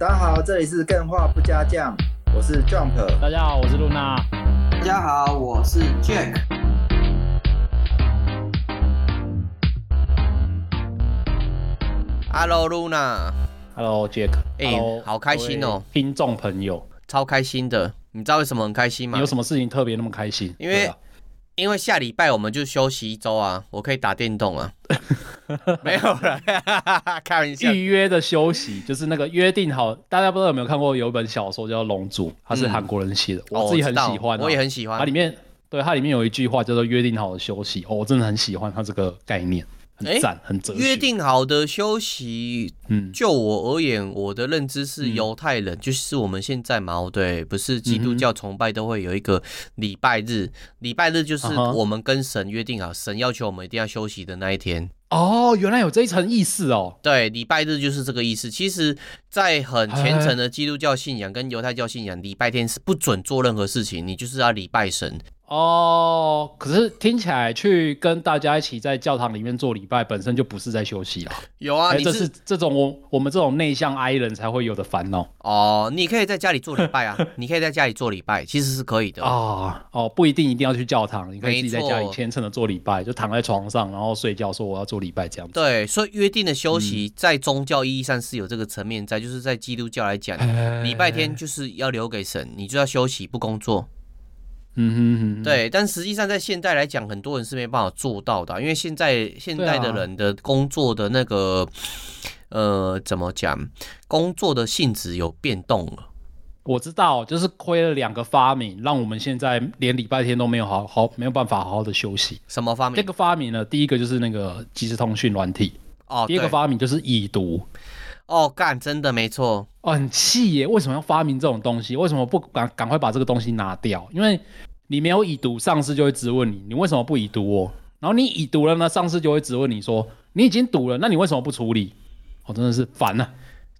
大家好，这里是更画不加酱，我是 Jump。大家好，我是露娜。大家好，我是 Jack。Hello，露娜。Hello，Jack。哎、欸，好开心哦，听众朋友，超开心的。你知道为什么很开心吗？你有什么事情特别那么开心？因为。因为下礼拜我们就休息一周啊，我可以打电动啊。没有了，开玩笑。预约的休息就是那个约定好，大家不知道有没有看过有一本小说叫《龙珠》，它是韩国人写的，嗯、我自己很喜欢、啊哦，我也很喜欢。它里面对它里面有一句话叫做“约定好的休息”，哦，我真的很喜欢它这个概念。很赞，很哲学。约定好的休息，嗯，就我而言，我的认知是犹太人，嗯、就是我们现在嘛，对，不是基督教崇拜都会有一个礼拜日，礼、嗯、拜日就是我们跟神约定好，神要求我们一定要休息的那一天。哦，原来有这一层意思哦。对，礼拜日就是这个意思。其实，在很虔诚的基督教信仰跟犹太教信仰，礼拜天是不准做任何事情，你就是要礼拜神。哦，可是听起来去跟大家一起在教堂里面做礼拜，本身就不是在休息了。有啊，你这是这种我我们这种内向 I 人才会有的烦恼。哦，你可以在家里做礼拜啊，你可以在家里做礼拜，其实是可以的。哦哦，不一定一定要去教堂，你可以自己在家里虔诚的做礼拜，就躺在床上然后睡觉，说我要做礼拜这样子。对，所以约定的休息在宗教意义上是有这个层面在，就是在基督教来讲，礼拜天就是要留给神，你就要休息不工作。嗯哼哼，对，但实际上在现代来讲，很多人是没办法做到的，因为现在现在的人的工作的那个，呃，怎么讲，工作的性质有变动了。我知道，就是亏了两个发明，让我们现在连礼拜天都没有好好没有办法好好的休息。什么发明？这个发明呢，第一个就是那个即时通讯软体，哦，第二个发明就是已读。哦，干，真的没错，哦，很气耶！为什么要发明这种东西？为什么不赶赶快把这个东西拿掉？因为你没有已读，上司就会质问你，你为什么不已读哦？然后你已读了呢，上司就会质问你说，你已经读了，那你为什么不处理？我、哦、真的是烦了、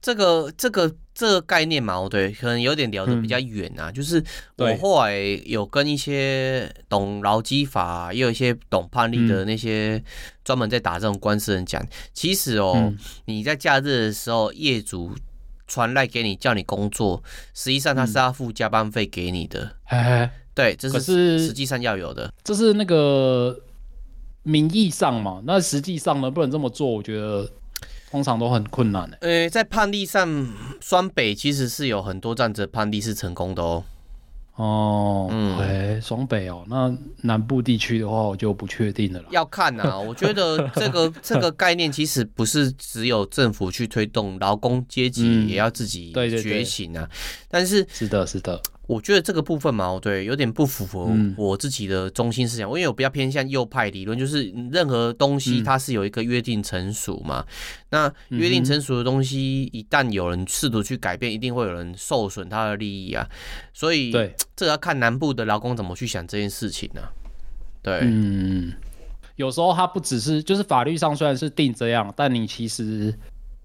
这个这个这个概念嘛，对，可能有点聊得比较远啊。嗯、就是我后来有跟一些懂劳基法，也有一些懂判例的那些专门在打这种官司的人讲，其实哦，嗯、你在假日的时候，业主传赖给你叫你工作，实际上他是要付加班费给你的。对，这是实际上要有的。这是那个名义上嘛？那实际上呢，不能这么做，我觉得。通常都很困难的。呃，在判例上，双北其实是有很多这样子的判例是成功的哦。哦，嗯，哎，双北哦，那南部地区的话，我就不确定了。要看啊，我觉得这个 这个概念其实不是只有政府去推动，劳工阶级也要自己觉醒啊。但是，是的，是的。我觉得这个部分嘛，对，有点不符合我自己的中心思想。嗯、因为我比较偏向右派理论，就是任何东西它是有一个约定成熟嘛。嗯、那约定成熟的东西，一旦有人试图去改变，一定会有人受损他的利益啊。所以，对，这个要看南部的劳工怎么去想这件事情呢、啊？对，嗯，有时候他不只是，就是法律上虽然是定这样，但你其实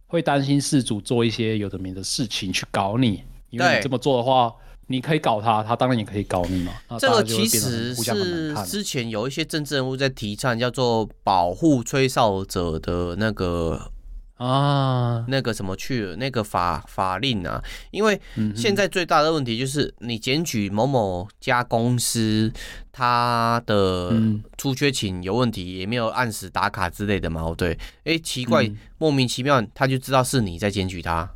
会担心事主做一些有的没的事情去搞你，因为你这么做的话。你可以搞他，他当然也可以搞你嘛。这个其实是之前有一些政治人物在提倡，叫做保护吹哨者的那个啊，那个什么去了那个法法令啊。因为现在最大的问题就是，你检举某某家公司，他的出缺勤有问题，也没有按时打卡之类的嘛。对，哎，奇怪，莫名其妙，他就知道是你在检举他。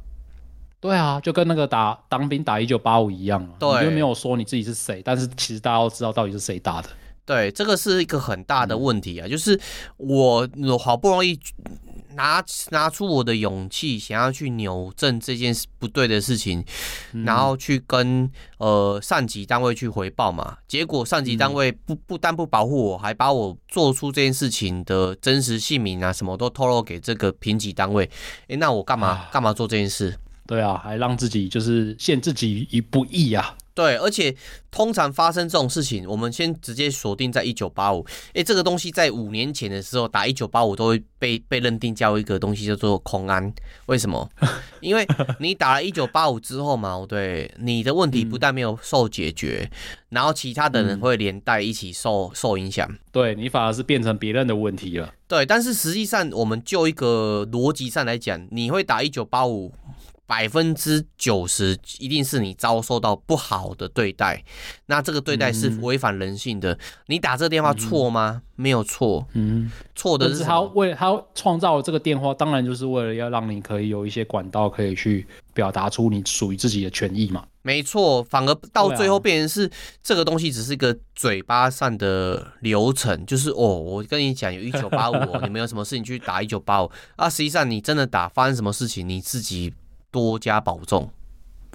对啊，就跟那个打当兵打一九八五一样，对，你就没有说你自己是谁，但是其实大家都知道到底是谁打的。对，这个是一个很大的问题啊，嗯、就是我我好不容易拿拿出我的勇气，想要去扭正这件事不对的事情，嗯、然后去跟呃上级单位去回报嘛，结果上级单位不不但不保护我，还把我做出这件事情的真实姓名啊什么都透露给这个评级单位，诶，那我干嘛干嘛做这件事？对啊，还让自己就是陷自己于不义啊！对，而且通常发生这种事情，我们先直接锁定在一九八五。哎，这个东西在五年前的时候打一九八五都会被被认定叫一个东西叫做空安。为什么？因为你打了一九八五之后嘛，对，你的问题不但没有受解决，嗯、然后其他的人会连带一起受受影响。对，你反而是变成别人的问题了。对，但是实际上我们就一个逻辑上来讲，你会打一九八五。百分之九十一定是你遭受到不好的对待，那这个对待是违反人性的。嗯、你打这个电话错吗？嗯、没有错，嗯，错的是他为他创造了这个电话，当然就是为了要让你可以有一些管道可以去表达出你属于自己的权益嘛。没错，反而到最后变成是这个东西只是一个嘴巴上的流程，就是哦，我跟你讲有 一九八五，你们有什么事情去打一九八五啊，实际上你真的打发生什么事情你自己。多加保重。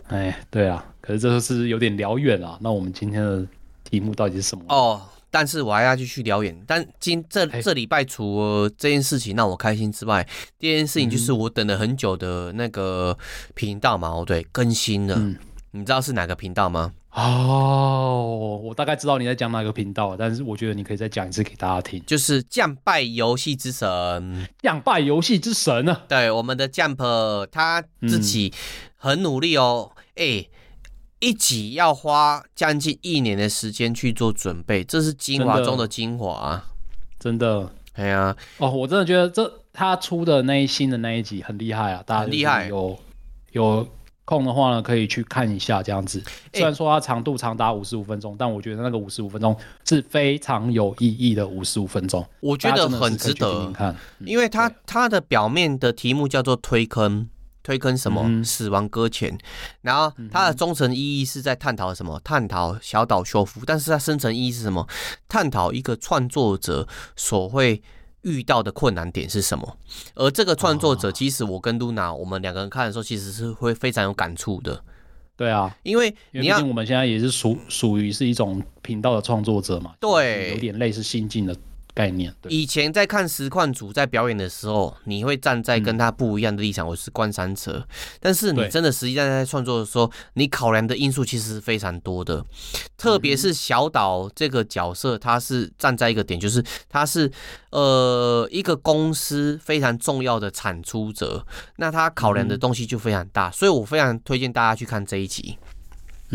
哎，对啊，可是这个是有点聊远了。那我们今天的题目到底是什么？哦，但是我还要继续聊远。但今这这礼拜除了这件事情让我开心之外，第二件事情就是我等了很久的那个频道嘛，哦，对，更新了。嗯，你知道是哪个频道吗？哦，我大概知道你在讲哪个频道，但是我觉得你可以再讲一次给大家听，就是《降败游戏之神》。降败游戏之神呢？对，我们的 Jump 他自己很努力哦，哎、嗯欸，一集要花将近一年的时间去做准备，这是精华中的精华，真的。哎呀，哦，我真的觉得这他出的那一新的那一集很厉害啊，大家厉害，有有。空的话呢，可以去看一下这样子。虽然说它长度长达五十五分钟，欸、但我觉得那个五十五分钟是非常有意义的五十五分钟。我觉得很值得听听看，因为它它的表面的题目叫做推坑，推坑什么？嗯、死亡搁浅。然后它的中层意义是在探讨什么？探讨小岛修复。但是它深层意义是什么？探讨一个创作者所会。遇到的困难点是什么？而这个创作者，其实我跟露娜，我们两个人看的时候，其实是会非常有感触的。对啊，因为你要，毕竟我们现在也是属属于是一种频道的创作者嘛，对，有点类似心境的。概念。以前在看实况组在表演的时候，你会站在跟他不一样的立场，我是观山者。但是你真的实际上在创作的时候，你考量的因素其实是非常多的。特别是小岛这个角色，他是站在一个点，就是他是呃一个公司非常重要的产出者，那他考量的东西就非常大。所以我非常推荐大家去看这一集。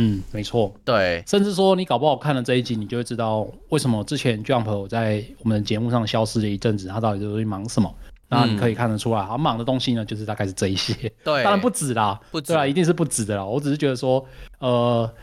嗯，没错，对，甚至说你搞不好看了这一集，你就会知道为什么之前 Jump 在我们的节目上消失了一阵子，他到底在忙什么？那你可以看得出来，他忙的东西呢，就是大概是这一些。对，当然不止啦，不止啦，一定是不止的啦。我只是觉得说，呃，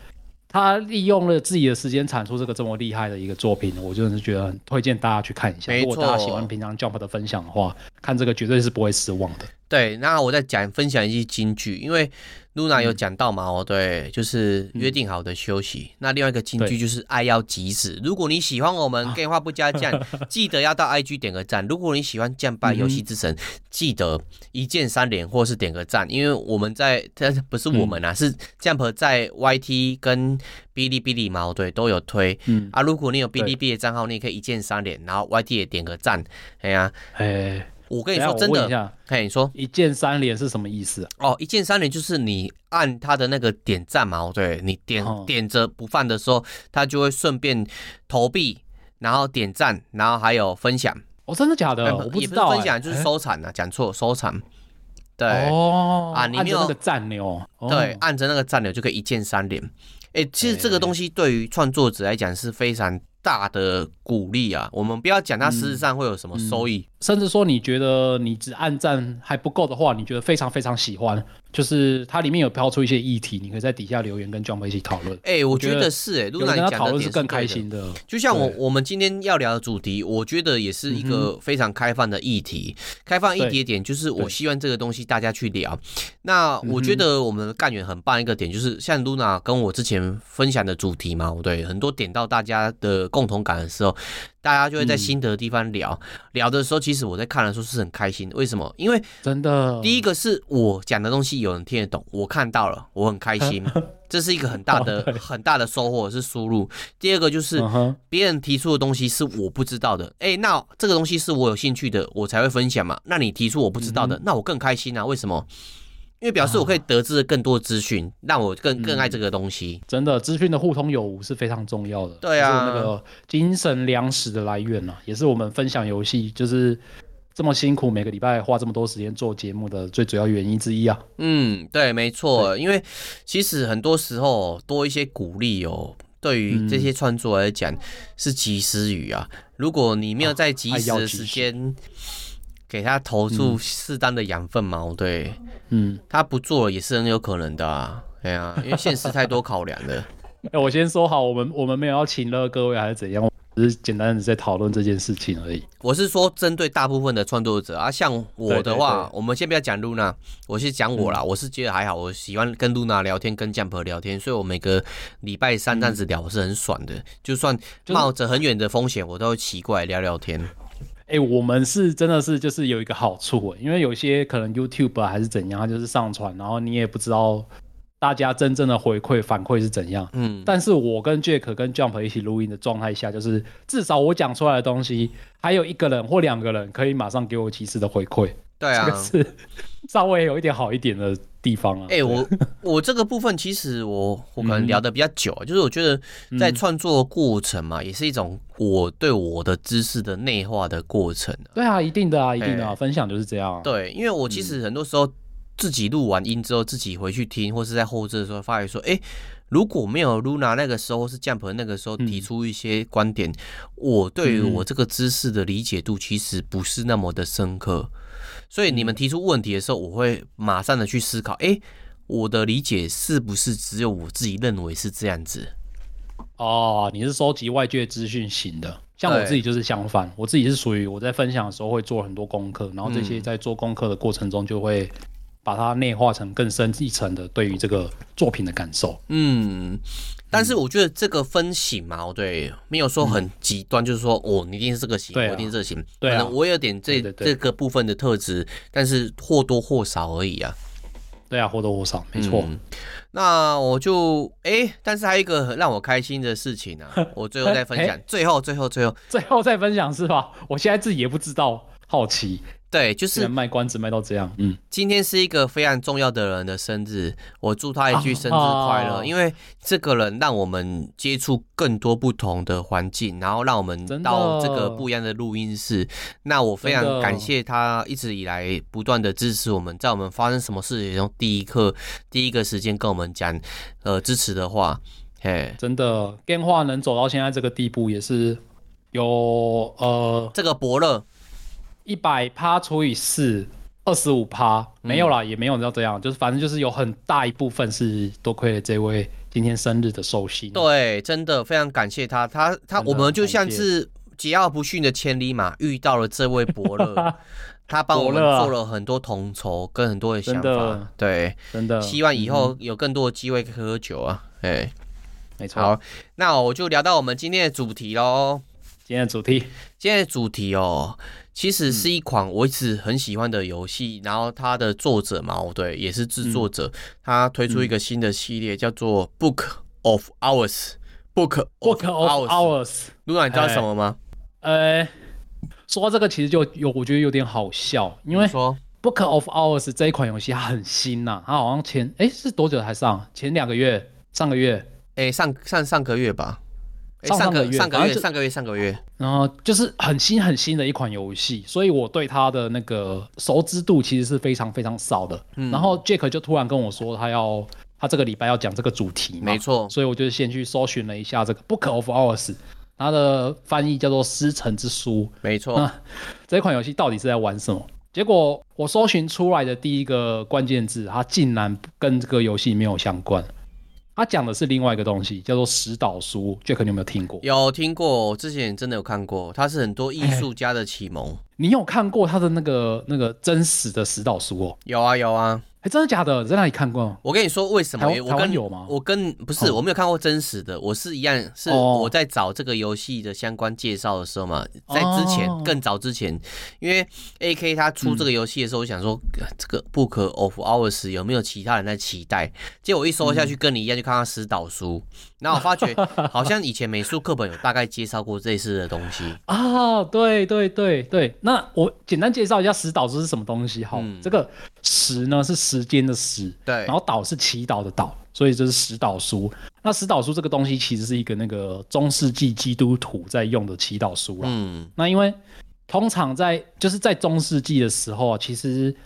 他利用了自己的时间产出这个这么厉害的一个作品，我真的是觉得很推荐大家去看一下。如果大家喜欢平常 Jump 的分享的话，看这个绝对是不会失望的。对，那我再讲分享一句金句，因为。露娜有讲到嘛？哦，对，就是约定好的休息。嗯、那另外一个金句就是爱要及时。如果你喜欢我们电话不加酱，记得要到 IG 点个赞。如果你喜欢酱拜游戏之神，嗯、记得一键三连或是点个赞，因为我们在，但是不是我们啊，嗯、是 Jump 在 YT 跟哔哩哔哩嘛，对，都有推。嗯啊，如果你有哔哩哔哩账号，你也可以一键三连，然后 YT 也点个赞。哎呀，哎。我跟你说真的，嘿，你说一键三连是什么意思啊？哦，一键三连就是你按他的那个点赞嘛，对，你点、哦、点着不放的时候，他就会顺便投币，然后点赞，然后还有分享。哦，真的假的？我不知道、欸。分享就是收藏啊，讲错，收藏。对哦，啊，你没有那个赞钮，哦、对，按着那个赞钮就可以一键三连。哎、欸，其实这个东西对于创作者来讲是非常大的鼓励啊！我们不要讲它实质上会有什么收益，甚至说你觉得你只按赞还不够的话，你觉得非常非常喜欢，就是它里面有抛出一些议题，你可以在底下留言跟 Jump 一起讨论。哎、欸，我觉得是哎、欸，露娜讲的点是更开心的。就像我我们今天要聊的主题，我觉得也是一个非常开放的议题。开放一点点就是，我希望这个东西大家去聊。那我觉得我们的干员很棒一个点就是，像露娜跟我之前分享的主题嘛，对，很多点到大家的。共同感的时候，大家就会在心得的地方聊、嗯、聊的时候，其实我在看的时候是很开心。为什么？因为真的，第一个是我讲的东西有人听得懂，我看到了，我很开心，这是一个很大的、很大的收获，是输入。第二个就是别人提出的东西是我不知道的，哎、欸，那这个东西是我有兴趣的，我才会分享嘛。那你提出我不知道的，嗯、那我更开心啊？为什么？因为表示我可以得知更多资讯，让我更更爱这个东西。真的，资讯的互通有无是非常重要的。对啊，那个精神粮食的来源啊，也是我们分享游戏就是这么辛苦，每个礼拜花这么多时间做节目的最主要原因之一啊。嗯，对，没错。因为其实很多时候多一些鼓励哦，对于这些创作来讲是及时雨啊。如果你没有在及时的时间。给他投注适当的养分嘛，对，嗯，他不做也是很有可能的啊，对啊，因为现实太多考量了。哎，我先说好，我们我们没有要请了各位还是怎样。只是简单的在讨论这件事情而已。我是说，针对大部分的创作者啊，像我的话，我们先不要讲露娜，我先讲我啦。嗯、我是觉得还好，我喜欢跟露娜聊天，跟 Jump 聊天，所以我每个礼拜三这样子聊，我是很爽的。嗯、就算冒着很远的风险，我都会奇怪聊聊天。哎、欸，我们是真的是就是有一个好处，因为有些可能 YouTube 还是怎样，它就是上传，然后你也不知道。大家真正的回馈反馈是怎样？嗯，但是我跟 Jack 跟 Jump 一起录音的状态下，就是至少我讲出来的东西，还有一个人或两个人可以马上给我及时的回馈。对啊，这个是稍微有一点好一点的地方啊。哎、欸，我 我这个部分其实我我可能聊的比较久，嗯、就是我觉得在创作过程嘛，也是一种我对我的知识的内化的过程。对啊，一定的啊，一定的啊，欸、分享就是这样、啊。对，因为我其实很多时候。自己录完音之后，自己回去听，或是在后置的时候发觉说，哎、欸，如果没有 Luna 那个时候，或是 Jump 那个时候提出一些观点，嗯、我对于我这个知识的理解度其实不是那么的深刻。所以你们提出问题的时候，我会马上的去思考，哎、欸，我的理解是不是只有我自己认为是这样子？哦，你是收集外界资讯型的，像我自己就是相反，我自己是属于我在分享的时候会做很多功课，然后这些在做功课的过程中就会。把它内化成更深一层的对于这个作品的感受。嗯，但是我觉得这个分型嘛，对，没有说很极端，嗯、就是说哦，你一定是这个型，啊、我一定是这个型。对、我有点这这个部分的特质，但是或多或少而已啊。对啊，或多或少，没错、嗯。那我就哎、欸，但是还有一个让我开心的事情呢、啊，我最后再分享。欸、最后，最后，最后，最后再分享是吧？我现在自己也不知道，好奇。对，就是卖关子卖到这样。嗯，今天是一个非常重要的人的生日，我祝他一句生日快乐。啊、因为这个人让我们接触更多不同的环境，然后让我们到这个不一样的录音室。那我非常感谢他一直以来不断的支持我们，在我们发生什么事情中，第一刻、第一个时间跟我们讲呃支持的话。嘿，真的，电话能走到现在这个地步，也是有呃这个伯乐。一百趴除以四，二十五趴，没有啦，嗯、也没有要这样，就是反正就是有很大一部分是多亏了这位今天生日的寿星。对，真的非常感谢他，他他我们就像是桀骜不驯的千里马遇到了这位伯乐，他帮我们做了很多统筹跟很多的想法，的对，真的希望以后有更多的机会喝酒啊，哎、嗯，没错。好，那我就聊到我们今天的主题喽。今天的主题，今天的主题哦。其实是一款我一直很喜欢的游戏，嗯、然后它的作者嘛，对，也是制作者，嗯、他推出一个新的系列，叫做 Book of Hours。Book Book of Hours。露娜，你知道什么吗？呃，说到这个，其实就有我觉得有点好笑，因为 Book of Hours 这一款游戏它很新呐、啊，它好像前哎是多久才上？前两个月？上个月？哎上上上个月吧。上个月上个月上个月上个月，然后就是很新很新的一款游戏，所以我对它的那个熟知度其实是非常非常少的。嗯、然后 Jack 就突然跟我说，他要他这个礼拜要讲这个主题嘛，没错，所以我就先去搜寻了一下这个 Book of Hours，它的翻译叫做《师承之书》，没错。这款游戏到底是在玩什么？结果我搜寻出来的第一个关键字，它竟然跟这个游戏没有相关。他讲的是另外一个东西，叫做石岛书。Jack，你有没有听过？有听过，我之前真的有看过。他是很多艺术家的启蒙。欸。你有看过他的那个那个真实的石岛书哦？有啊，有啊。欸、真的假的？在哪里看过？我跟你说为什么？台湾有吗？我跟不是，我没有看过真实的。我是一样，是我在找这个游戏的相关介绍的时候嘛，在之前更早之前，因为 AK 他出这个游戏的时候，我想说这个 Book of Hours 有没有其他人在期待？结果我一搜下去，跟你一样，就看到石岛书。然后我发觉好像以前美术课本有大概介绍过类似的东西啊。对对对对，那我简单介绍一下石岛书是什么东西。好，这个石呢是石。时间的时，对，然后岛是祈祷的祷，所以这是石岛书。那石岛书这个东西其实是一个那个中世纪基督徒在用的祈祷书啦。嗯，那因为通常在就是在中世纪的时候，其实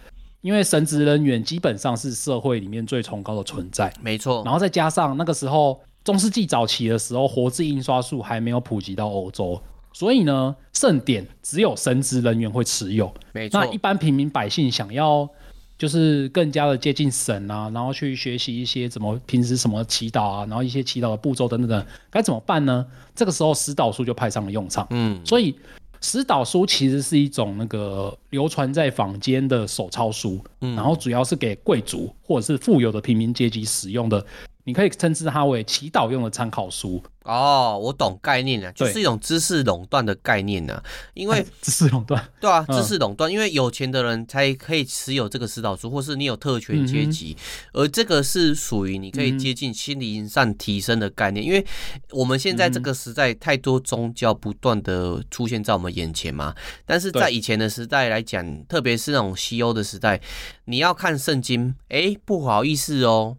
因为神职人员基本上是社会里面最崇高的存在，没错。然后再加上那个时候中世纪早期的时候，活字印刷术还没有普及到欧洲。所以呢，圣典只有神职人员会持有。没错。那一般平民百姓想要就是更加的接近神啊，然后去学习一些怎么平时什么祈祷啊，然后一些祈祷的步骤等等等，该怎么办呢？这个时候石导书就派上了用场。嗯，所以。石导书其实是一种那个流传在坊间的手抄书，嗯，然后主要是给贵族或者是富有的平民阶级使用的。你可以称之它为祈祷用的参考书哦，我懂概念了，就是一种知识垄断的概念呢。因为 知识垄断，对啊，知识垄断，因为有钱的人才可以持有这个指导书，或是你有特权阶级，而这个是属于你可以接近心灵上提升的概念。因为我们现在这个时代太多宗教不断的出现在我们眼前嘛，但是在以前的时代来讲，特别是那种西欧的时代，你要看圣经，哎，不好意思哦。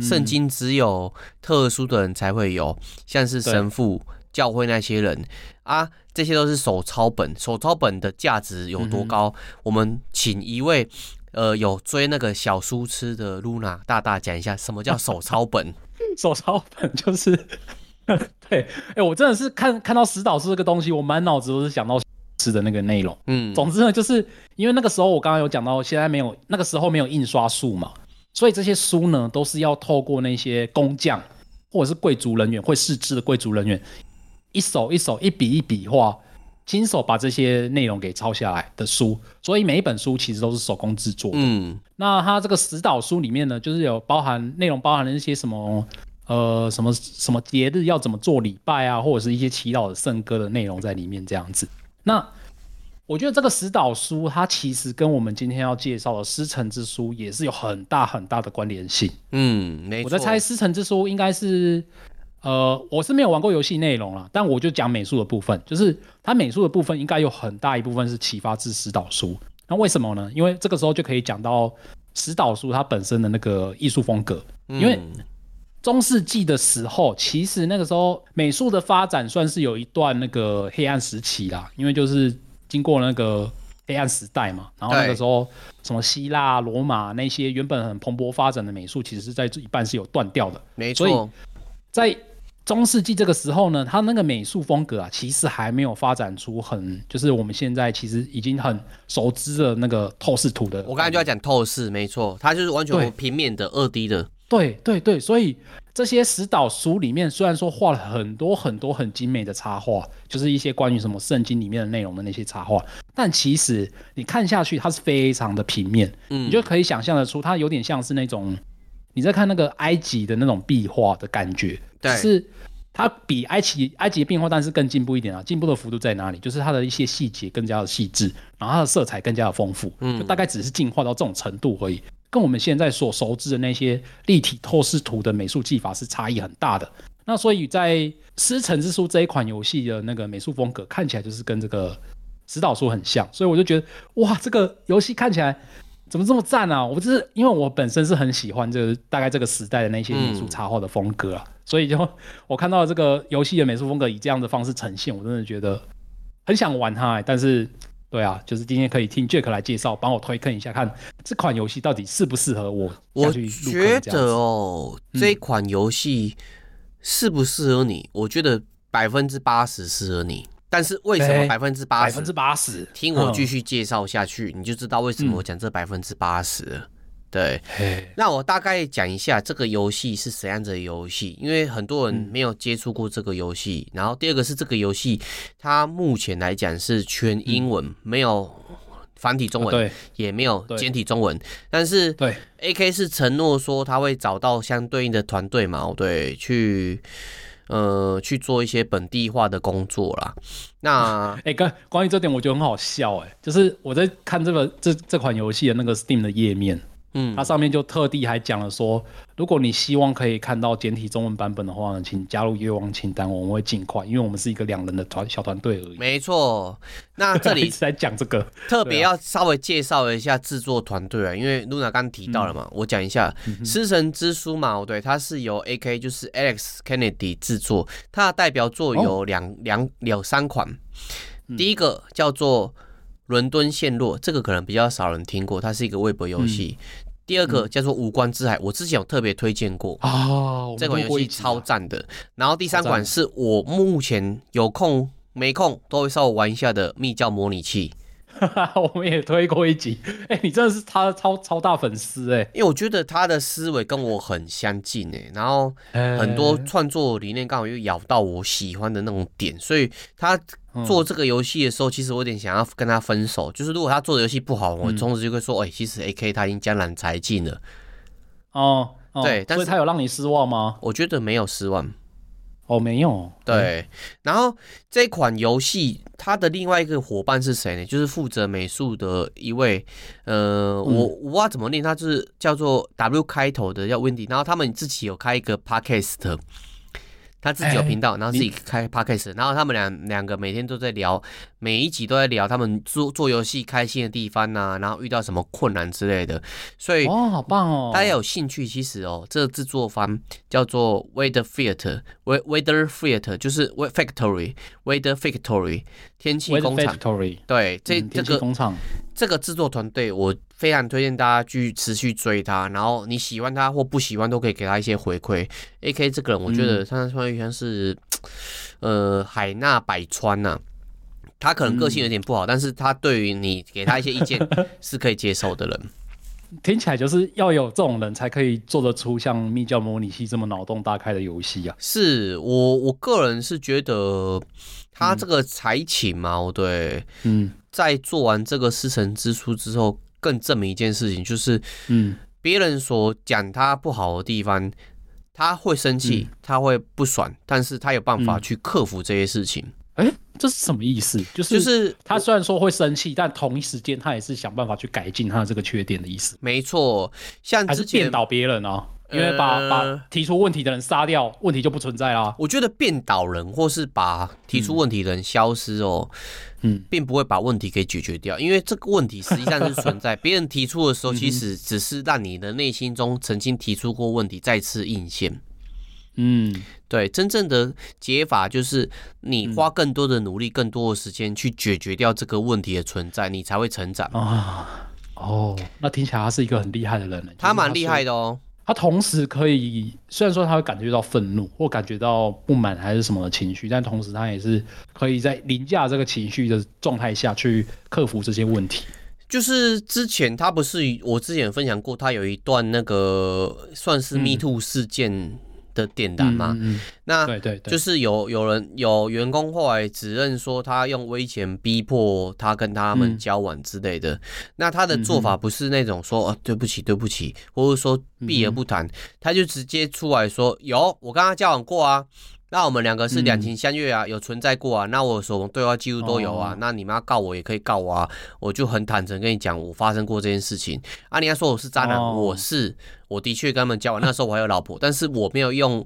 圣经只有特殊的人才会有，像是神父、教会那些人啊，这些都是手抄本。手抄本的价值有多高？嗯、我们请一位呃有追那个小书痴的露娜大大讲一下，什么叫手抄本？手抄本就是 对，哎、欸，我真的是看看到石导师这个东西，我满脑子都是想到吃的那个内容。嗯，总之呢，就是因为那个时候我刚刚有讲到，现在没有那个时候没有印刷术嘛。所以这些书呢，都是要透过那些工匠或者是贵族人员会识字的贵族人员，一手一手、一笔一笔画，亲手把这些内容给抄下来的书。所以每一本书其实都是手工制作的。嗯，那它这个石导书里面呢，就是有包含内容，包含了一些什么呃什么什么节日要怎么做礼拜啊，或者是一些祈祷的圣歌的内容在里面这样子。那我觉得这个石导书，它其实跟我们今天要介绍的《师承之书》也是有很大很大的关联性。嗯，没错。我在猜《师承之书》应该是，呃，我是没有玩过游戏内容啦，但我就讲美术的部分，就是它美术的部分应该有很大一部分是启发自使导书。那为什么呢？因为这个时候就可以讲到石导书它本身的那个艺术风格。因为中世纪的时候，其实那个时候美术的发展算是有一段那个黑暗时期啦，因为就是。经过那个黑暗时代嘛，然后那个时候什么希腊、罗马那些原本很蓬勃发展的美术，其实是在这一半是有断掉的。没错。所以在中世纪这个时候呢，它那个美术风格啊，其实还没有发展出很，就是我们现在其实已经很熟知的那个透视图的。我刚才就要讲透视，没错，它就是完全平面的二 D 的。对对对，所以。这些石岛书里面虽然说画了很多很多很精美的插画，就是一些关于什么圣经里面的内容的那些插画，但其实你看下去，它是非常的平面，嗯，你就可以想象得出，它有点像是那种你在看那个埃及的那种壁画的感觉，对，是它比埃及埃及的壁画，但是更进步一点啊，进步的幅度在哪里？就是它的一些细节更加的细致，然后它的色彩更加的丰富，嗯，就大概只是进化到这种程度而已。跟我们现在所熟知的那些立体透视图的美术技法是差异很大的。那所以在《师承之书》这一款游戏的那个美术风格看起来就是跟这个指导书很像，所以我就觉得哇，这个游戏看起来怎么这么赞啊！我就是因为我本身是很喜欢这个大概这个时代的那些美术插画的风格啊，嗯、所以就我看到这个游戏的美术风格以这样的方式呈现，我真的觉得很想玩它、欸，但是。对啊，就是今天可以听 Jack 来介绍，帮我推坑一下，看这款游戏到底适不适合我。我觉得哦，嗯、这款游戏适不适合你？我觉得百分之八十适合你。但是为什么百分之八十？百分之八十？听我继续介绍下去，嗯、你就知道为什么我讲这百分之八十。对，那我大概讲一下这个游戏是怎样子的游戏，因为很多人没有接触过这个游戏。然后第二个是这个游戏，它目前来讲是全英文，没有繁体中文，也没有简体中文。但是对，AK 是承诺说他会找到相对应的团队嘛，对，去呃去做一些本地化的工作啦。那 哎，关关于这点，我觉得很好笑哎，就是我在看这个这这款游戏的那个 Steam 的页面。嗯，它上面就特地还讲了说，如果你希望可以看到简体中文版本的话呢，请加入愿望清单，我们会尽快，因为我们是一个两人的团小团队而已。没错，那这里在讲这个，特别要稍微介绍一下制作团队啊，因为露娜刚提到了嘛，嗯、我讲一下《师神之书》嘛，对，它是由 AK 就是 Alex Kennedy 制作，它的代表作有两两两三款，第一个叫做《伦敦陷落》，这个可能比较少人听过，它是一个微博游戏。嗯第二个叫做《无关之海》，我之前有特别推荐过哦，这款游戏超赞的。然后第三款是我目前有空没空都会稍微玩一下的密教模拟器。我们也推过一集，哎、欸，你真的是他的超超大粉丝哎，因为我觉得他的思维跟我很相近哎，然后很多创作理念刚好又咬到我喜欢的那种点，所以他做这个游戏的时候，其实我有点想要跟他分手，就是如果他做的游戏不好，我从此就会说，哎、欸，其实 AK 他已经江郎才尽了。哦，哦对，但是他有让你失望吗？我觉得没有失望。哦，没有。对，嗯、然后这款游戏它的另外一个伙伴是谁呢？就是负责美术的一位，呃，嗯、我我不知道怎么念，他就是叫做 W 开头的叫 Wendy，然后他们自己有开一个 Podcast。他自己有频道，欸、然后自己开 podcast，然后他们两两个每天都在聊，每一集都在聊他们做做游戏开心的地方呐、啊，然后遇到什么困难之类的，所以哦，好棒哦！大家有兴趣，其实哦，这个制作方叫做 Weather Theatre，Weather Theatre 就是 Factory，Weather Factory 天气工厂，对，这、嗯、这个工厂这个制作团队我。非常推荐大家去持续追他，然后你喜欢他或不喜欢都可以给他一些回馈。AK 这个人，我觉得他算是像是，呃，海纳百川呐、啊。他可能个性有点不好，嗯、但是他对于你给他一些意见 是可以接受的人。听起来就是要有这种人才可以做得出像《密教模拟器》这么脑洞大开的游戏啊！是我我个人是觉得他这个才情嘛，嗯、对，嗯，在做完这个《师承之书》之后。更证明一件事情，就是，嗯，别人所讲他不好的地方，他会生气，嗯、他会不爽，但是他有办法去克服这些事情。哎、欸，这是什么意思？就是，就是他虽然说会生气，但同一时间他也是想办法去改进他的这个缺点的意思。没错，像还是变倒别人哦。因为把、呃、把提出问题的人杀掉，问题就不存在啦。我觉得变倒人或是把提出问题的人消失哦，嗯，并不会把问题给解决掉，因为这个问题实际上是存在。别人提出的时候，其实只是让你的内心中曾经提出过问题再次印现。嗯，对，真正的解法就是你花更多的努力、更多的时间去解决掉这个问题的存在，你才会成长啊。哦，那听起来他是一个很厉害的人，他蛮厉害的哦。他同时可以，虽然说他会感觉到愤怒或感觉到不满还是什么的情绪，但同时他也是可以在凌驾这个情绪的状态下去克服这些问题。就是之前他不是我之前分享过，他有一段那个算是 Me Too 事件。嗯的点单嘛，嗯嗯、那对对，就是有有人有员工后来指认说他用威钱逼迫他跟他们交往之类的，嗯、那他的做法不是那种说啊对不起对不起，或者说避而不谈，嗯、他就直接出来说有我跟他交往过啊。那我们两个是两情相悦啊，嗯、有存在过啊。那我什么对话记录都有啊。哦、那你们要告我也可以告我啊。我就很坦诚跟你讲，我发生过这件事情啊。你要说我是渣男，哦、我是，我的确跟他们交往。那时候我还有老婆，但是我没有用，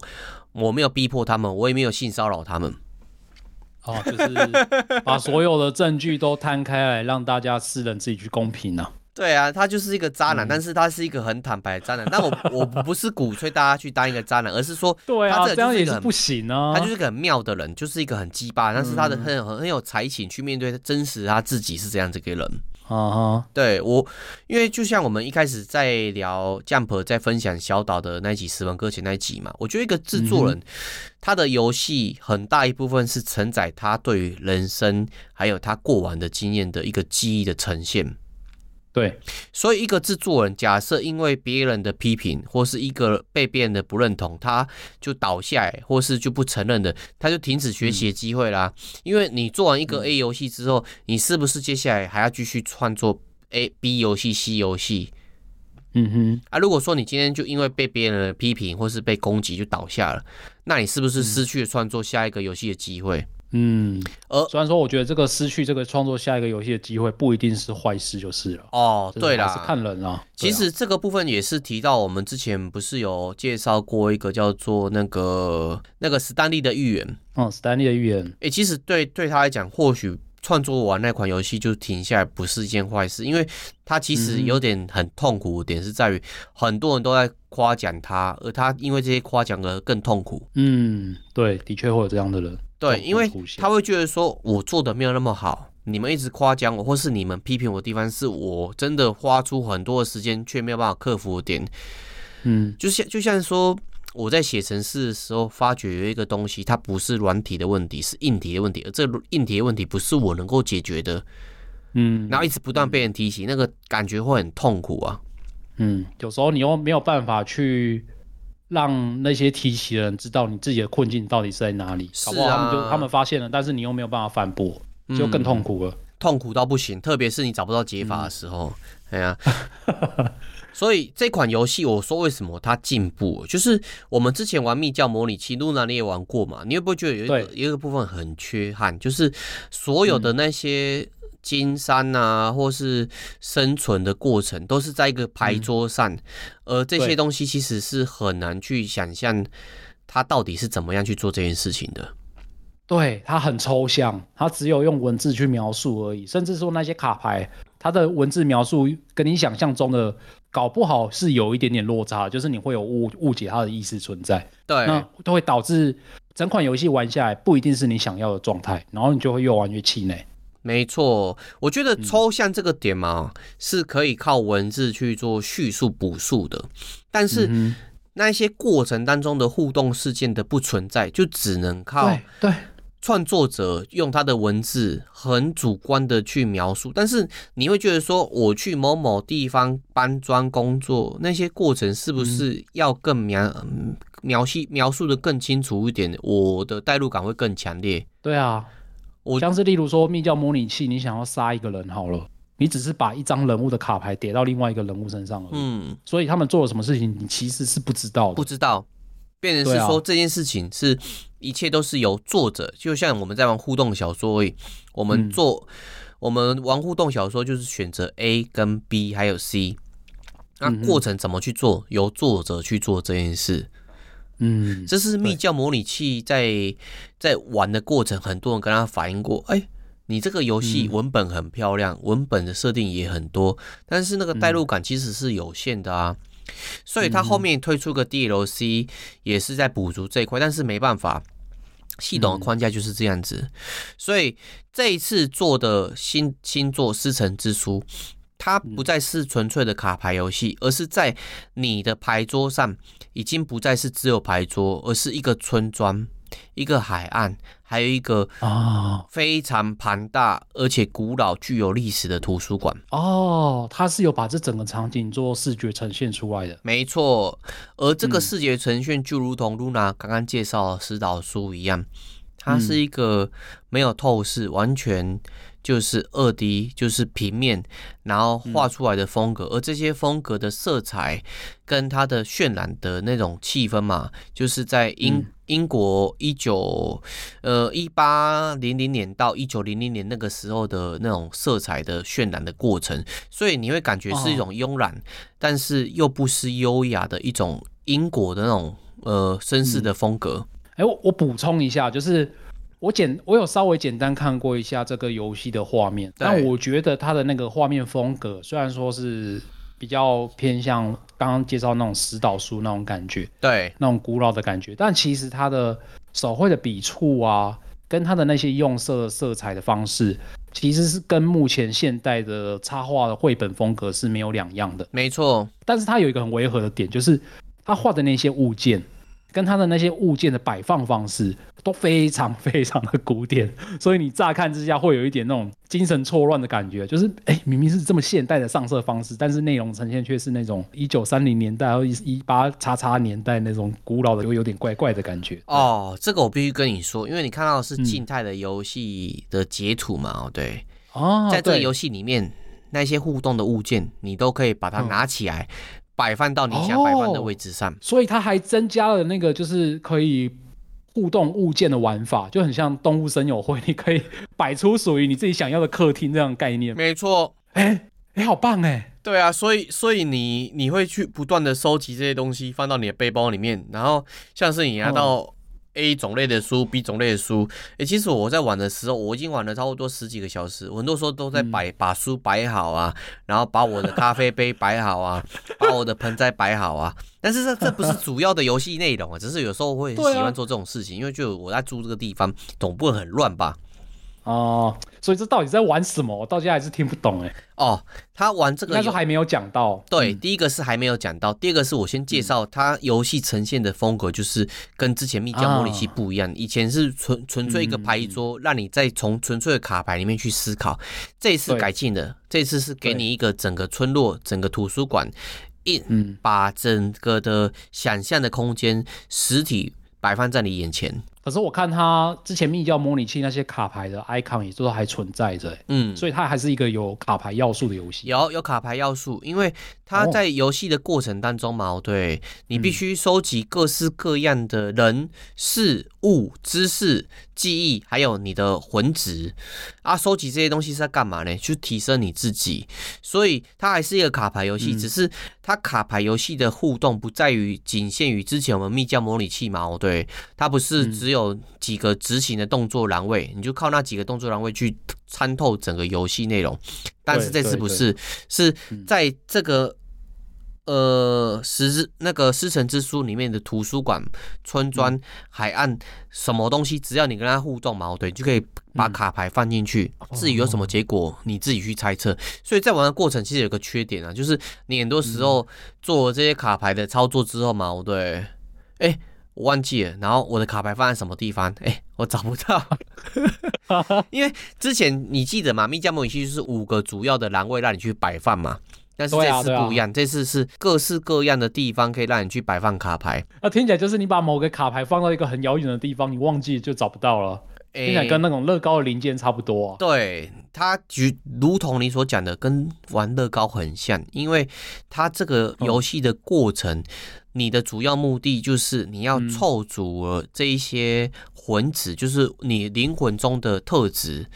我没有逼迫他们，我也没有性骚扰他们。哦，就是把所有的证据都摊开来，让大家私人自己去公平啊。对啊，他就是一个渣男，嗯、但是他是一个很坦白的渣男。但我我不是鼓吹大家去当一个渣男，而是说，对啊，他这样也是不行啊。他就是个很妙的人，就是一个很鸡巴，但是他的很很很有才情去面对真实他自己是这样子一个人。啊哈，对我，因为就像我们一开始在聊 Jump 在分享小岛的那一集《十文搁浅》那一集嘛，我觉得一个制作人，他的游戏很大一部分是承载他对于人生还有他过往的经验的一个记忆的呈现。对，所以一个制作人，假设因为别人的批评，或是一个被别人的不认同，他就倒下来，或是就不承认的，他就停止学习的机会啦。嗯、因为你做完一个 A 游戏之后，嗯、你是不是接下来还要继续创作 A、B 游戏、C 游戏？嗯哼，啊，如果说你今天就因为被别人的批评或是被攻击就倒下了，那你是不是失去了创作下一个游戏的机会？嗯，而虽然说，我觉得这个失去这个创作下一个游戏的机会不一定是坏事，就是了。哦，对啦，是看人啊。其实这个部分也是提到，我们之前不是有介绍过一个叫做那个那个史丹利的预言。哦，史丹利的预言。哎，其实对对他来讲，或许创作完那款游戏就停下来不是一件坏事，因为他其实有点很痛苦的点是在于很多人都在夸奖他，而他因为这些夸奖而更痛苦。嗯，对，的确会有这样的人。对，因为他会觉得说，我做的没有那么好，你们一直夸奖我，或是你们批评我的地方，是我真的花出很多的时间却没有办法克服的点。嗯，就像就像说，我在写程式的时候，发觉有一个东西，它不是软体的问题，是硬体的问题，而这硬体的问题不是我能够解决的，嗯，然后一直不断被人提醒，那个感觉会很痛苦啊，嗯，有时候你又没有办法去让那些提起的人知道你自己的困境到底是在哪里，搞不好他们就他们发现了，但是你又没有办法反驳，就更痛苦了，痛苦到不行，特别是你找不到解法的时候，哎呀。所以这款游戏，我说为什么它进步，就是我们之前玩密教模拟器，Luna 你也玩过嘛？你会不会觉得有一个一个部分很缺憾，就是所有的那些金山啊，或是生存的过程，都是在一个牌桌上，而这些东西其实是很难去想象它到底是怎么样去做这件事情的。对，它很抽象，它只有用文字去描述而已，甚至说那些卡牌，它的文字描述跟你想象中的。搞不好是有一点点落差，就是你会有误误解它的意思存在，对，那都会导致整款游戏玩下来不一定是你想要的状态，然后你就会越玩越气馁。没错，我觉得抽象这个点嘛，嗯、是可以靠文字去做叙述补述的，但是那些过程当中的互动事件的不存在，就只能靠对。创作者用他的文字很主观的去描述，但是你会觉得说，我去某某地方搬砖工作，那些过程是不是要更描、嗯、描述描述的更清楚一点？我的代入感会更强烈。对啊，我像是例如说密教模拟器，你想要杀一个人好了，你只是把一张人物的卡牌叠到另外一个人物身上了，嗯，所以他们做了什么事情，你其实是不知道的，不知道。变成是说这件事情是一切都是由作者，就像我们在玩互动小说而已，我们做我们玩互动小说就是选择 A 跟 B 还有 C，那过程怎么去做，由作者去做这件事。嗯，这是密教模拟器在在玩的过程，很多人跟他反映过，哎，你这个游戏文本很漂亮，文本的设定也很多，但是那个代入感其实是有限的啊。所以他后面推出个 DLC 也是在补足这一块，但是没办法，系统的框架就是这样子。所以这一次做的新新作《师承之书》，它不再是纯粹的卡牌游戏，而是在你的牌桌上已经不再是只有牌桌，而是一个村庄。一个海岸，还有一个啊非常庞大而且古老、具有历史的图书馆哦。它是有把这整个场景做视觉呈现出来的，没错。而这个视觉呈现就如同露娜刚刚介绍的石岛书一样，它是一个没有透视，完全。就是二 D，就是平面，然后画出来的风格，而这些风格的色彩跟它的渲染的那种气氛嘛，就是在英英国一九呃一八零零年到一九零零年那个时候的那种色彩的渲染的过程，所以你会感觉是一种慵懒，但是又不失优雅的一种英国的那种呃绅士的风格。哎，我我补充一下，就是。我简我有稍微简单看过一下这个游戏的画面，但我觉得它的那个画面风格虽然说是比较偏向刚刚介绍那种石岛书那种感觉，对，那种古老的感觉，但其实它的手绘的笔触啊，跟它的那些用色色彩的方式，其实是跟目前现代的插画的绘本风格是没有两样的，没错。但是它有一个很违和的点，就是它画的那些物件。跟他的那些物件的摆放方式都非常非常的古典，所以你乍看之下会有一点那种精神错乱的感觉，就是哎、欸，明明是这么现代的上色方式，但是内容呈现却是那种一九三零年代或一八叉叉年代那种古老的，又有点怪怪的感觉。哦，这个我必须跟你说，因为你看到的是静态的游戏的截图嘛，哦、嗯，对，哦，在这个游戏里面那些互动的物件，你都可以把它拿起来。嗯摆放到你想摆放的位置上，哦，所以它还增加了那个就是可以互动物件的玩法，就很像动物森友会，你可以摆出属于你自己想要的客厅这样概念。没错，哎哎，欸欸，好棒哎，欸！对啊，所以所以你你会去不断的收集这些东西，放到你的背包里面，然后像是你拿到。哦 A 种类的书，B 种类的书。诶、欸，其实我在玩的时候，我已经玩了差不多十几个小时。我很多时候都在摆、嗯、把书摆好啊，然后把我的咖啡杯摆好啊，把我的盆栽摆好啊。但是这这不是主要的游戏内容啊，只是有时候会喜欢做这种事情，啊、因为就我在住这个地方，总不会很乱吧？哦，所以这到底在玩什么？我到现在还是听不懂哎。哦，他玩这个，那时候还没有讲到。对，第一个是还没有讲到，第二个是我先介绍他游戏呈现的风格，就是跟之前密教模拟器不一样。以前是纯纯粹一个牌桌，让你再从纯粹的卡牌里面去思考。这一次改进的，这次是给你一个整个村落、整个图书馆，一把整个的想象的空间实体摆放在你眼前。可是我看他之前密教模拟器那些卡牌的 icon 也都还存在着，嗯，所以它还是一个有卡牌要素的游戏。有有卡牌要素，因为它在游戏的过程当中嘛，哦、对，你必须收集各式各样的人事物、知识、记忆，还有你的魂值啊。收集这些东西是在干嘛呢？去提升你自己。所以它还是一个卡牌游戏，嗯、只是它卡牌游戏的互动不在于仅限于之前我们密教模拟器嘛，哦，对，它不是只有。有几个执行的动作栏位，你就靠那几个动作栏位去参透整个游戏内容。但是这次不是，是在这个呃，十那个师承之书里面的图书馆、村庄、海岸什么东西，只要你跟他互动嘛，对，就可以把卡牌放进去。至于有什么结果，你自己去猜测。所以在玩的过程其实有个缺点啊，就是你很多时候做这些卡牌的操作之后嘛，对，哎。我忘记了，然后我的卡牌放在什么地方？哎，我找不到，因为之前你记得嘛？密教模拟器就是五个主要的栏位让你去摆放嘛，但是这次不一样，这次是各式各样的地方可以让你去摆放卡牌。那听起来就是你把某个卡牌放到一个很遥远的地方，你忘记就找不到了。听起来跟那种乐高的零件差不多啊。对，它举如同你所讲的，跟玩乐高很像，因为它这个游戏的过程。你的主要目的就是你要凑足了这一些魂子，就是你灵魂中的特质，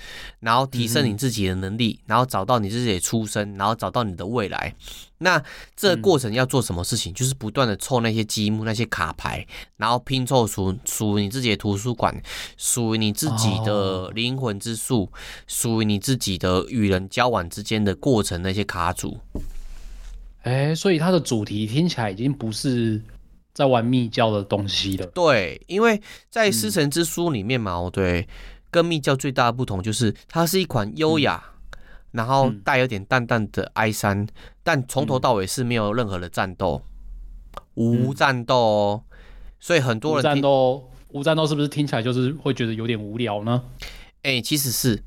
然后提升你自己的能力，然后找到你自己的出身，然后找到你的未来。那这个过程要做什么事情？就是不断的凑那些积木、那些卡牌，然后拼凑出属于你自己的图书馆，属于你自己的灵魂之树，属于你自己的与人交往之间的过程那些卡组。哎、欸，所以它的主题听起来已经不是在玩密教的东西了。对，因为在《师神之书》里面嘛，嗯、对，跟密教最大的不同就是它是一款优雅，嗯、然后带有点淡淡的哀伤，嗯、但从头到尾是没有任何的战斗，嗯、无战斗哦。所以很多人无战斗，无战斗是不是听起来就是会觉得有点无聊呢？哎、欸，其实是。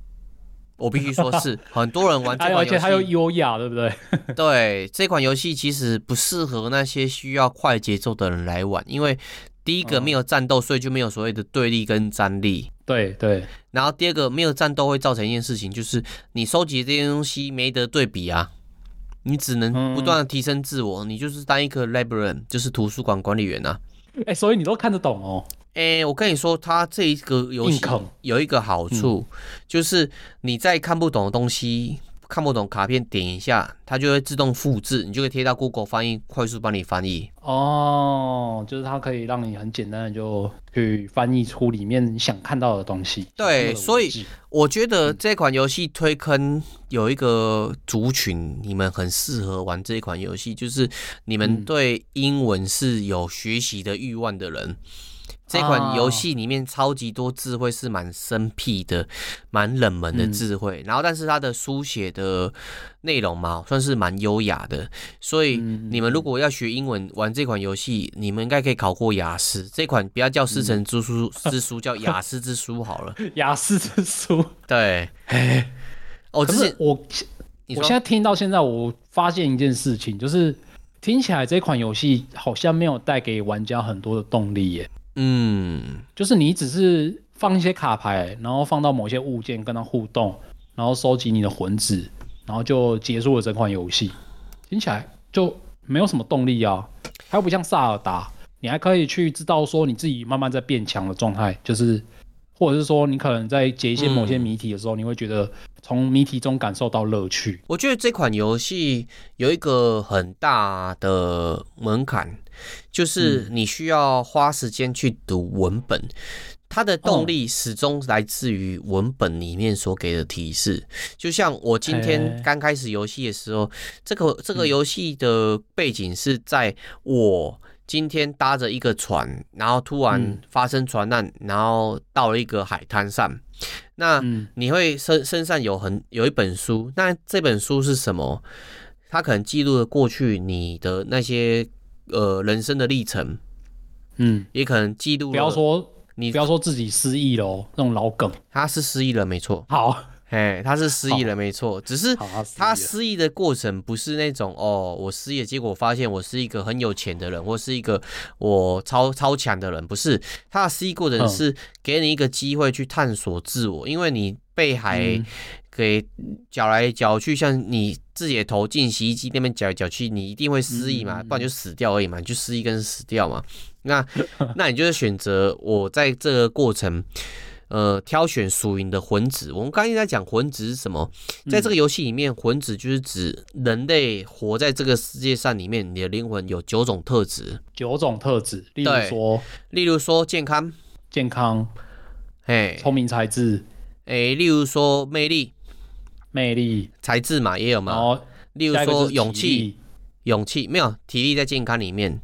我必须说是 很多人玩这款游戏，而且它又优雅，对不对？对，这款游戏其实不适合那些需要快节奏的人来玩，因为第一个没有战斗，所以就没有所谓的对立跟张力。对对。然后第二个没有战斗会造成一件事情，就是你收集这些东西没得对比啊，你只能不断的提升自我，你就是当一个 librarian，就是图书馆管理员啊。哎，所以你都看得懂哦。诶、欸，我跟你说，它这一个游戏有一个好处，嗯、就是你在看不懂的东西、看不懂卡片，点一下，它就会自动复制，你就可以贴到 Google 翻译，快速帮你翻译。哦，就是它可以让你很简单的就去翻译出里面你想看到的东西。对，所以我觉得这款游戏推坑有一个族群，你们很适合玩这款游戏，就是你们对英文是有学习的欲望的人。这款游戏里面超级多智慧，是蛮生僻的，蛮冷门的智慧。然后，但是它的书写的内容嘛，算是蛮优雅的。所以，你们如果要学英文玩这款游戏，你们应该可以考过雅思。这款不要叫师承之书之书，叫雅思之书好了。雅思之书，对。哦，之前我我现在听到现在，我发现一件事情，就是听起来这款游戏好像没有带给玩家很多的动力耶。嗯，就是你只是放一些卡牌，然后放到某些物件跟它互动，然后收集你的魂子，然后就结束了这款游戏。听起来就没有什么动力啊，它又不像萨尔达，你还可以去知道说你自己慢慢在变强的状态，就是或者是说你可能在解一些某些谜题的时候，嗯、你会觉得从谜题中感受到乐趣。我觉得这款游戏有一个很大的门槛。就是你需要花时间去读文本，它的动力始终来自于文本里面所给的提示。就像我今天刚开始游戏的时候，这个这个游戏的背景是在我今天搭着一个船，然后突然发生船难，嗯、然后到了一个海滩上，那你会身身上有很有一本书，那这本书是什么？它可能记录了过去你的那些呃人生的历程，嗯，也可能记录。不要说你不要说自己失忆了哦，那种老梗，他是失忆了，没错。好。哎，他是失忆了，没错，只是他失忆的过程不是那种哦，我失忆，结果发现我是一个很有钱的人，或是一个我超超强的人，不是，他的失忆过程是给你一个机会去探索自我，因为你被海给搅来搅去，像你自己的头进洗衣机那边搅来搅去，你一定会失忆嘛，不然就死掉而已嘛，你就失忆跟死掉嘛，那 那你就是选择我在这个过程。呃，挑选属于你的魂子。我们刚才在讲魂子是什么？在这个游戏里面，魂子就是指人类活在这个世界上里面，你的灵魂有九种特质。九种特质，例如说，例如说健康，健康，哎，聪明才智，哎，例如说魅力，魅力，才智嘛也有嘛。哦，例如说勇气，勇气没有体力在健康里面。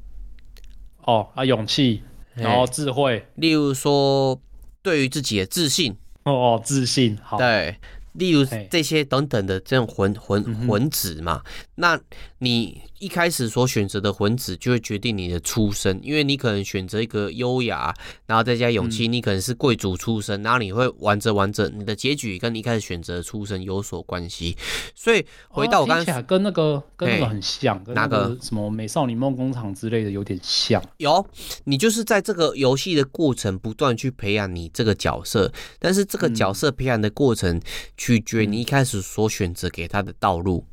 哦啊，勇气，然后智慧，例如说。对于自己的自信。哦，自信好。对，例如这些等等的这种魂魂魂子嘛，那你。一开始所选择的魂子就会决定你的出身，因为你可能选择一个优雅，然后再加勇气，你可能是贵族出身，然后你会玩着玩着，你的结局跟你一开始选择的出身有所关系。所以回到我刚才跟那个跟那个很像，跟那个什么美少女梦工厂之类的有点像。有，你就是在这个游戏的过程不断去培养你这个角色，但是这个角色培养的过程取决你一开始所选择给他的道路。嗯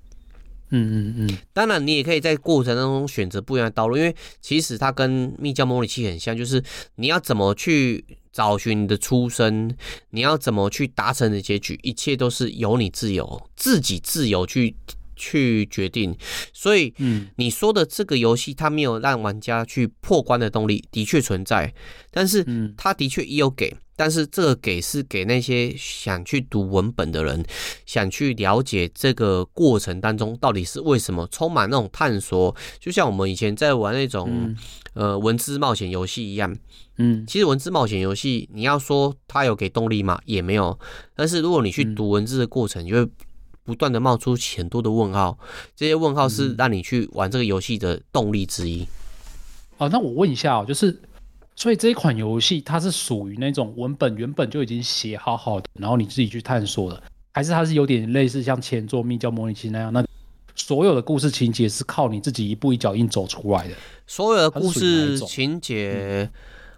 嗯嗯嗯，当然你也可以在过程当中选择不一样的道路，因为其实它跟密教模拟器很像，就是你要怎么去找寻你的出身，你要怎么去达成的结局，一切都是由你自由，自己自由去去决定。所以，嗯，你说的这个游戏它没有让玩家去破关的动力，的确存在，但是，它的确也有给。但是这个给是给那些想去读文本的人，想去了解这个过程当中到底是为什么，充满那种探索，就像我们以前在玩那种、嗯、呃文字冒险游戏一样。嗯，其实文字冒险游戏，你要说它有给动力吗？也没有。但是如果你去读文字的过程，你会不断的冒出很多的问号，这些问号是让你去玩这个游戏的动力之一。哦，那我问一下哦，就是。所以这一款游戏它是属于那种文本原本就已经写好好的，然后你自己去探索的，还是它是有点类似像前作《密教模拟器》那样，那所有的故事情节是靠你自己一步一脚印走出来的？所有的故事情节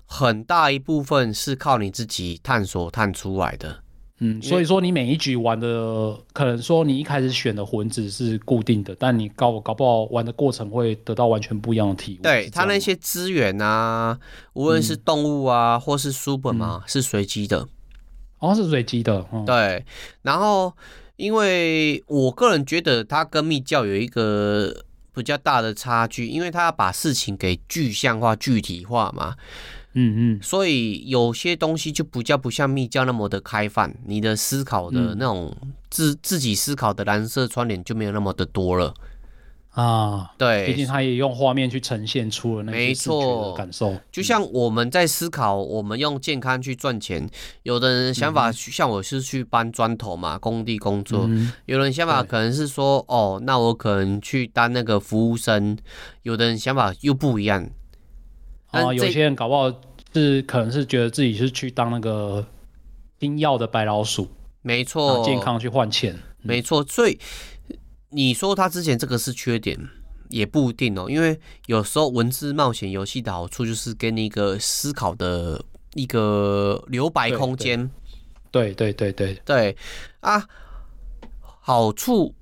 很大一部分是靠你自己探索探出来的。嗯，所以说你每一局玩的，可能说你一开始选的魂子是固定的，但你搞搞不好玩的过程会得到完全不一样的体验。对，它那些资源啊，无论是动物啊，嗯、或是书本嘛，嗯、是随机的。哦，是随机的。嗯、对，然后因为我个人觉得它跟密教有一个比较大的差距，因为它要把事情给具象化、具体化嘛。嗯嗯，所以有些东西就比较不像密教那么的开放，你的思考的那种自、嗯、自己思考的蓝色窗帘就没有那么的多了啊。对，毕竟他也用画面去呈现出了那些视觉感受。就像我们在思考，我们用健康去赚钱，有的人想法像我是去搬砖头嘛，工地工作；嗯、有人想法可能是说，哦，那我可能去当那个服务生；有的人想法又不一样。啊，有些人搞不好是可能是觉得自己是去当那个 tinh 要的白老鼠，没错，健康去换钱，没错。所以你说他之前这个是缺点，也不一定哦，因为有时候文字冒险游戏的好处就是给你一个思考的一个留白空间。对对对对对，对啊，好处。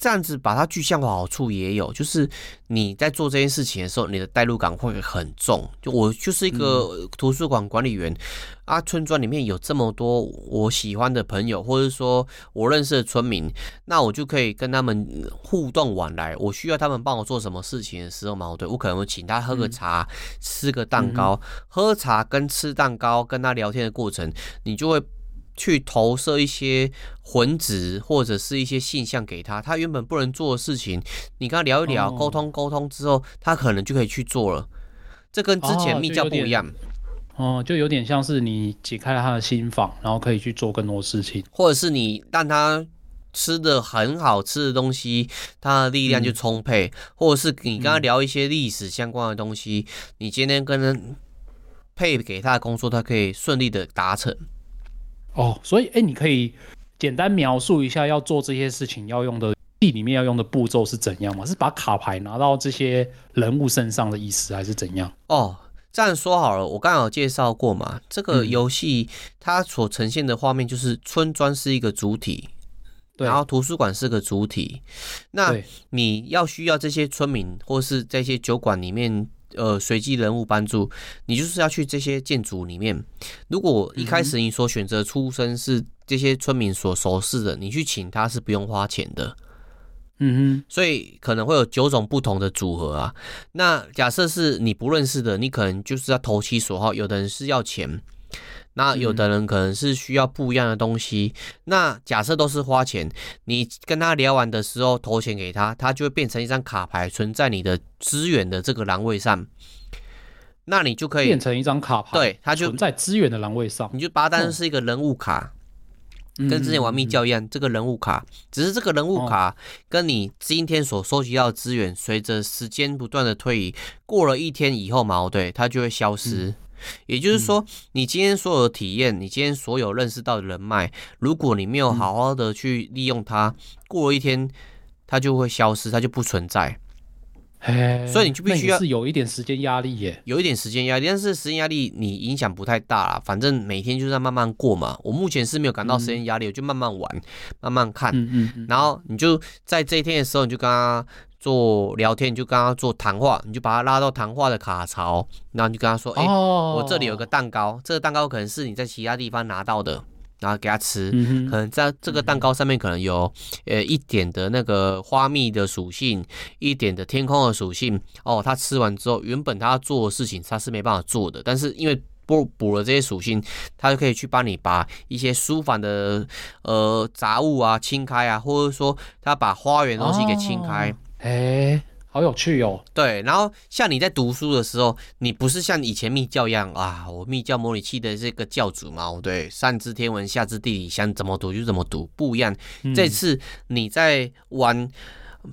这样子把它具象化，好处也有，就是你在做这件事情的时候，你的代入感会很重。就我就是一个图书馆管理员、嗯、啊，村庄里面有这么多我喜欢的朋友，或者说我认识的村民，那我就可以跟他们互动往来。我需要他们帮我做什么事情的时候嘛，对，我可能会请他喝个茶，嗯、吃个蛋糕，嗯、喝茶跟吃蛋糕跟他聊天的过程，你就会。去投射一些魂值或者是一些现象给他，他原本不能做的事情，你跟他聊一聊，沟通沟通之后，他可能就可以去做了。这跟之前密教不一样。哦，就有点像是你解开了他的心房，然后可以去做更多事情，或者是你让他吃的很好吃的东西，他的力量就充沛，嗯、或者是你跟他聊一些历史相关的东西，嗯、你今天跟他配给他的工作，他可以顺利的达成。哦，所以哎，你可以简单描述一下要做这些事情要用的地里面要用的步骤是怎样吗？是把卡牌拿到这些人物身上的意思，还是怎样？哦。这样说好了，我刚刚有介绍过嘛，这个游戏它所呈现的画面就是村庄是一个主体，对然后图书馆是个主体。那你要需要这些村民或是这些酒馆里面呃随机人物帮助，你就是要去这些建筑里面。如果一开始你所选择出身是这些村民所熟识的，你去请他是不用花钱的。嗯哼，所以可能会有九种不同的组合啊。那假设是你不认识的，你可能就是要投其所好。有的人是要钱，那有的人可能是需要不一样的东西。嗯、那假设都是花钱，你跟他聊完的时候投钱给他，他就会变成一张卡牌存在你的资源的这个栏位上。那你就可以变成一张卡牌，对，它就存在资源的栏位上，你就把它当成是一个人物卡。嗯跟之前玩密教一样，这个人物卡，只是这个人物卡跟你今天所收集到的资源，随着时间不断的推移，过了一天以后嘛，对，它就会消失。也就是说，你今天所有的体验，你今天所有认识到的人脉，如果你没有好好的去利用它，过了一天，它就会消失，它就不存在。所以你就必须要是有一点时间压力耶，有一点时间压力，但是时间压力你影响不太大啦，反正每天就是在慢慢过嘛。我目前是没有感到时间压力，嗯、我就慢慢玩，慢慢看，嗯嗯嗯、然后你就在这一天的时候，你就跟他做聊天，你就跟他做谈话，你就把他拉到谈话的卡槽，然后你就跟他说，哎、哦欸，我这里有个蛋糕，这个蛋糕可能是你在其他地方拿到的。然后给他吃，嗯、可能在这个蛋糕上面可能有呃一点的那个花蜜的属性，一点的天空的属性。哦，他吃完之后，原本他要做的事情他是没办法做的，但是因为补补了这些属性，他就可以去帮你把一些书房的呃杂物啊清开啊，或者说他把花园东西给清开。哎、哦。好有趣哦！对，然后像你在读书的时候，你不是像以前密教一样啊，我密教模拟器的这个教主嘛，对，上知天文下知地理，想怎么读就怎么读，不一样。嗯、这次你在玩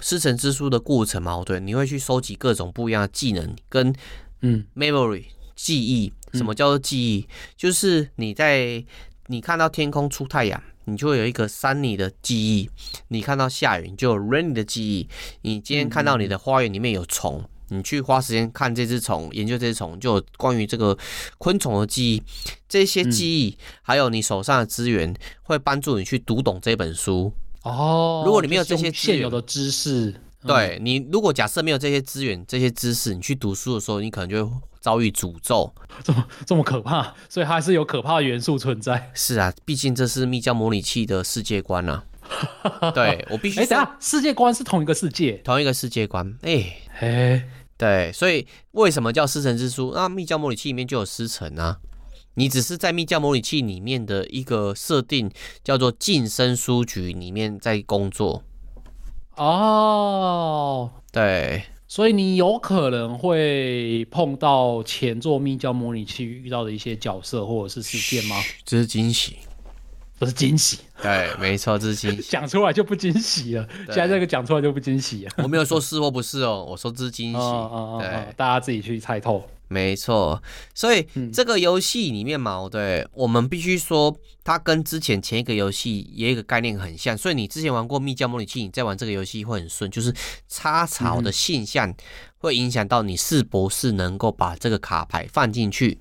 师承之书的过程嘛，对，你会去收集各种不一样的技能跟嗯 memory 记忆。什么叫做记忆？嗯、就是你在你看到天空出太阳。你就会有一个 sunny 的记忆，你看到下雨，你就有 rainy 的记忆。你今天看到你的花园里面有虫，你去花时间看这只虫，研究这只虫，就有关于这个昆虫的记忆。这些记忆，还有你手上的资源，会帮助你去读懂这本书。哦，如果你没有这些现有的知识，对你，如果假设没有这些资源、这些知识，你去读书的时候，你可能就会。遭遇诅咒，这么这么可怕，所以它还是有可怕的元素存在。是啊，毕竟这是密教模拟器的世界观啊。对，我必须，哎、欸，等下，世界观是同一个世界，同一个世界观。哎、欸，嘿，对，所以为什么叫师承之书？那密教模拟器里面就有师承啊。你只是在密教模拟器里面的一个设定，叫做晋升书局里面在工作。哦，对。所以你有可能会碰到前作密教模拟器遇到的一些角色或者是事件吗？这是惊喜，不是惊喜。对，没错，这是惊喜。讲出来就不惊喜了。对现在这个讲出来就不惊喜了。我没有说是或不是哦，我说这是惊喜。哦哦哦、对，大家自己去猜透。没错，所以这个游戏里面嘛，对，我们必须说，它跟之前前一个游戏也有一个概念很像。所以你之前玩过密教模拟器，你再玩这个游戏会很顺，就是插槽的现象会影响到你是不是能够把这个卡牌放进去。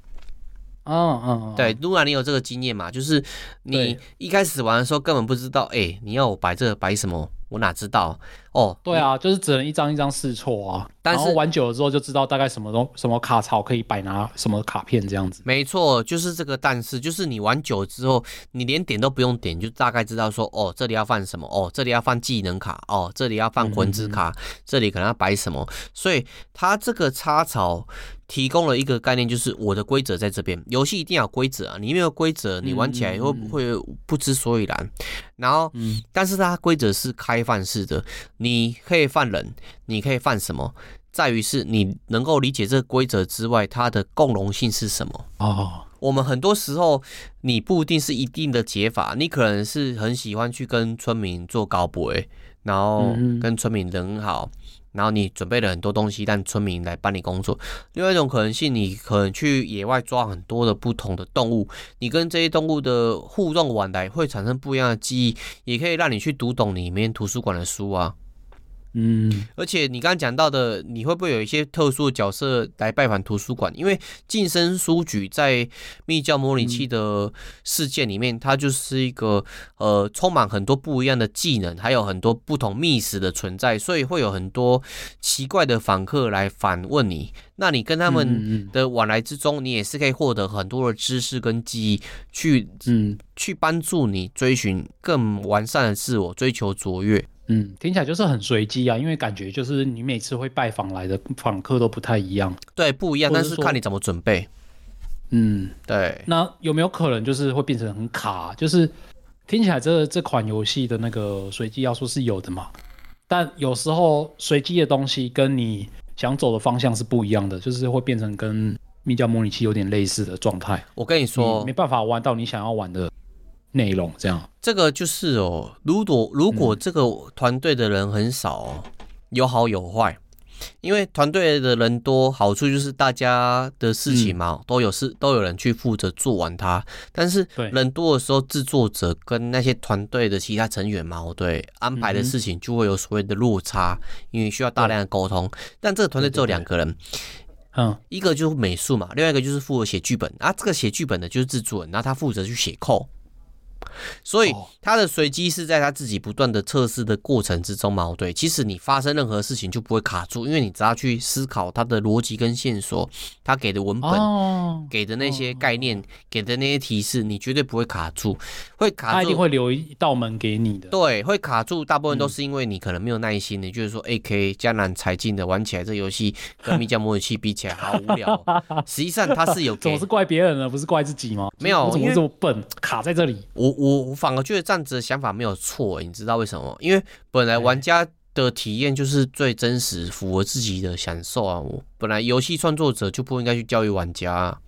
嗯嗯，对，如果你有这个经验嘛，就是你一开始玩的时候根本不知道，哎，你要我摆这个摆什么？我哪知道哦？对啊，就是只能一张一张试错啊。但是玩久了之后就知道大概什么东什么卡槽可以摆拿什么卡片这样子。没错，就是这个。但是就是你玩久了之后，你连点都不用点，就大概知道说哦，这里要放什么？哦，这里要放技能卡。哦，这里要放魂之卡。嗯嗯嗯，这里可能要摆什么？所以它这个插槽提供了一个概念，就是我的规则在这边。游戏一定要有规则啊，你没有规则，你玩起来会不会不知所以然？然后，但是它规则是开放式的，你可以犯人，你可以犯什么？在于是你能够理解这个规则之外，它的共融性是什么哦。我们很多时候你不一定是一定的解法，你可能是很喜欢去跟村民做高博，然后跟村民人好。然后你准备了很多东西，让村民来帮你工作。另外一种可能性，你可能去野外抓很多的不同的动物，你跟这些动物的互动往来会产生不一样的记忆，也可以让你去读懂里面图书馆的书啊。嗯，而且你刚刚讲到的，你会不会有一些特殊的角色来拜访图书馆？因为晋升书局在密教模拟器的世界里面，它就是一个呃充满很多不一样的技能，还有很多不同密室的存在，所以会有很多奇怪的访客来访问你。那你跟他们的往来之中，你也是可以获得很多的知识跟记忆，去嗯去帮助你追寻更完善的自我，追求卓越。嗯，听起来就是很随机啊，因为感觉就是你每次会拜访来的访客都不太一样。对，不一样，但是看你怎么准备。嗯，对。那有没有可能就是会变成很卡？就是听起来这这款游戏的那个随机要素是有的嘛？但有时候随机的东西跟你想走的方向是不一样的，就是会变成跟密教模拟器有点类似的状态。我跟你说，你没办法玩到你想要玩的。内容这样，这个就是哦。如果如果这个团队的人很少哦，有好有坏。因为团队的人多，好处就是大家的事情嘛，都有事都有人去负责做完它。但是人多的时候，制作者跟那些团队的其他成员嘛，对安排的事情就会有所谓的落差，因为需要大量的沟通。但这个团队只有两个人，嗯，一个就是美术嘛，另外一个就是负责写剧本啊。这个写剧本的就是制作人，然后他负责去写扣。所以他的随机是在他自己不断的测试的过程之中嘛？对，其实你发生任何事情就不会卡住，因为你只要去思考他的逻辑跟线索，他给的文本、给的那些概念、给的那些提示，你绝对不会卡住。会卡住，他一定会留一道门给你的。对，会卡住，大部分都是因为你可能没有耐心。你就是说，AK 江南才进的玩起来，这游戏跟密教模拟器比起来好无聊。实际上他是有，总是怪别人了，不是怪自己吗？没有，我怎么这么笨，卡在这里？我我反而觉得这样子的想法没有错，你知道为什么？因为本来玩家的体验就是最真实、符合自己的享受啊。我本来游戏创作者就不应该去教育玩家。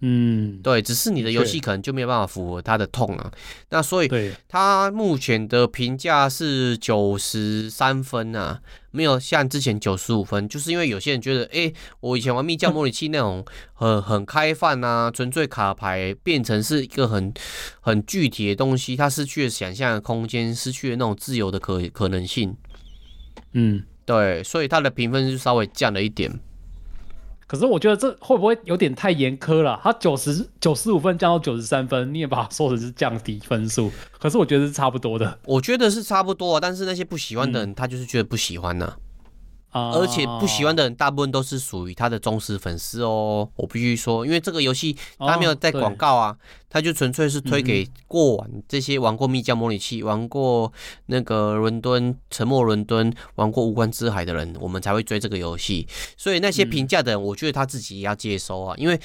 嗯，对，只是你的游戏可能就没有办法符合他的痛啊。那所以，他目前的评价是九十三分啊，没有像之前九十五分，就是因为有些人觉得，哎，我以前玩密教 模拟器那种很很开放啊，纯粹卡牌变成是一个很很具体的东西，它失去了想象的空间，失去了那种自由的可可能性。嗯，对，所以他的评分就稍微降了一点。可是我觉得这会不会有点太严苛了？他九十九十五分降到九十三分，你也把它说成是降低分数。可是我觉得是差不多的。我觉得是差不多，但是那些不喜欢的人，他就是觉得不喜欢呢、而且不喜欢的人大部分都是属于他的忠实粉丝哦，我必须说，因为这个游戏他没有带广告啊，他就纯粹是推给过往这些玩过密教模拟器、玩过那个伦敦沉默伦敦、玩过无关之海的人，我们才会追这个游戏。所以那些评价的人，我觉得他自己也要接收啊，因为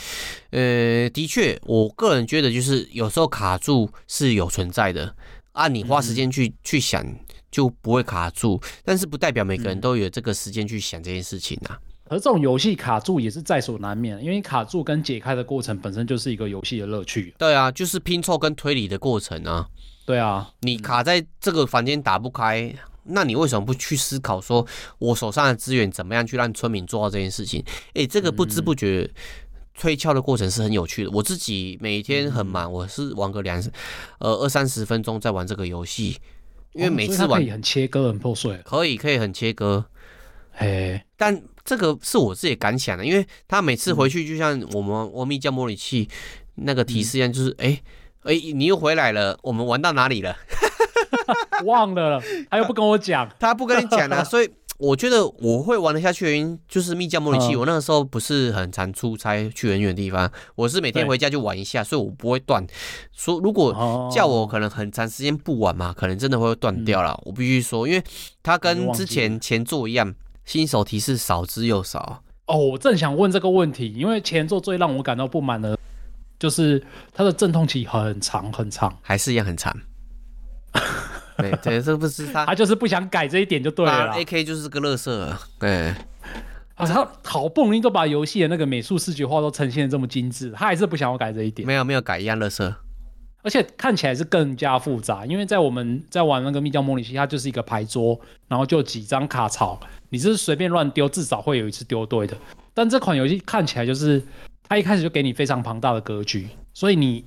呃，的确，我个人觉得就是有时候卡住是有存在的，按你花时间去去想。就不会卡住，但是不代表每个人都有这个时间去想这件事情啊。而这种游戏卡住也是在所难免，因为卡住跟解开的过程本身就是一个游戏的乐趣。对啊，就是拼凑跟推理的过程啊。对啊，你卡在这个房间打不开，那你为什么不去思考说，我手上的资源怎么样去让村民做到这件事情？诶，这个不知不觉推敲的过程是很有趣的。我自己每天很忙，我是玩个两呃二三十分钟在玩这个游戏。因为每次玩可以很切割很破碎，可以可以很切割，嘿，但这个是我自己感想的，因为他每次回去就像我们玩密教模拟器那个提示一样，就是哎哎、嗯，你又回来了，我们玩到哪里了？忘了，他又不跟我讲，他不跟你讲啊，所以。我觉得我会玩得下去的原因就是密教模拟器。我那个时候不是很常出差去很远的地方，我是每天回家就玩一下，所以我不会断。说如果叫我可能很长时间不玩嘛，可能真的会断掉了。我必须说，因为它跟之前前作一样，新手提示少之又少。哦，我正想问这个问题，因为前作最让我感到不满的，就是它的阵痛期很长很长，还是一样很长。对对，这不是他，他就是不想改这一点就对了。AK 就是个乐色，对，啊，他好不容易都把游戏的那个美术视觉化都呈现的这么精致，他还是不想要改这一点。没有没有改一样乐色，而且看起来是更加复杂，因为在我们在玩那个密教模拟器，它就是一个牌桌，然后就几张卡槽，你是随便乱丢，至少会有一次丢对的。但这款游戏看起来就是，它一开始就给你非常庞大的格局，所以你。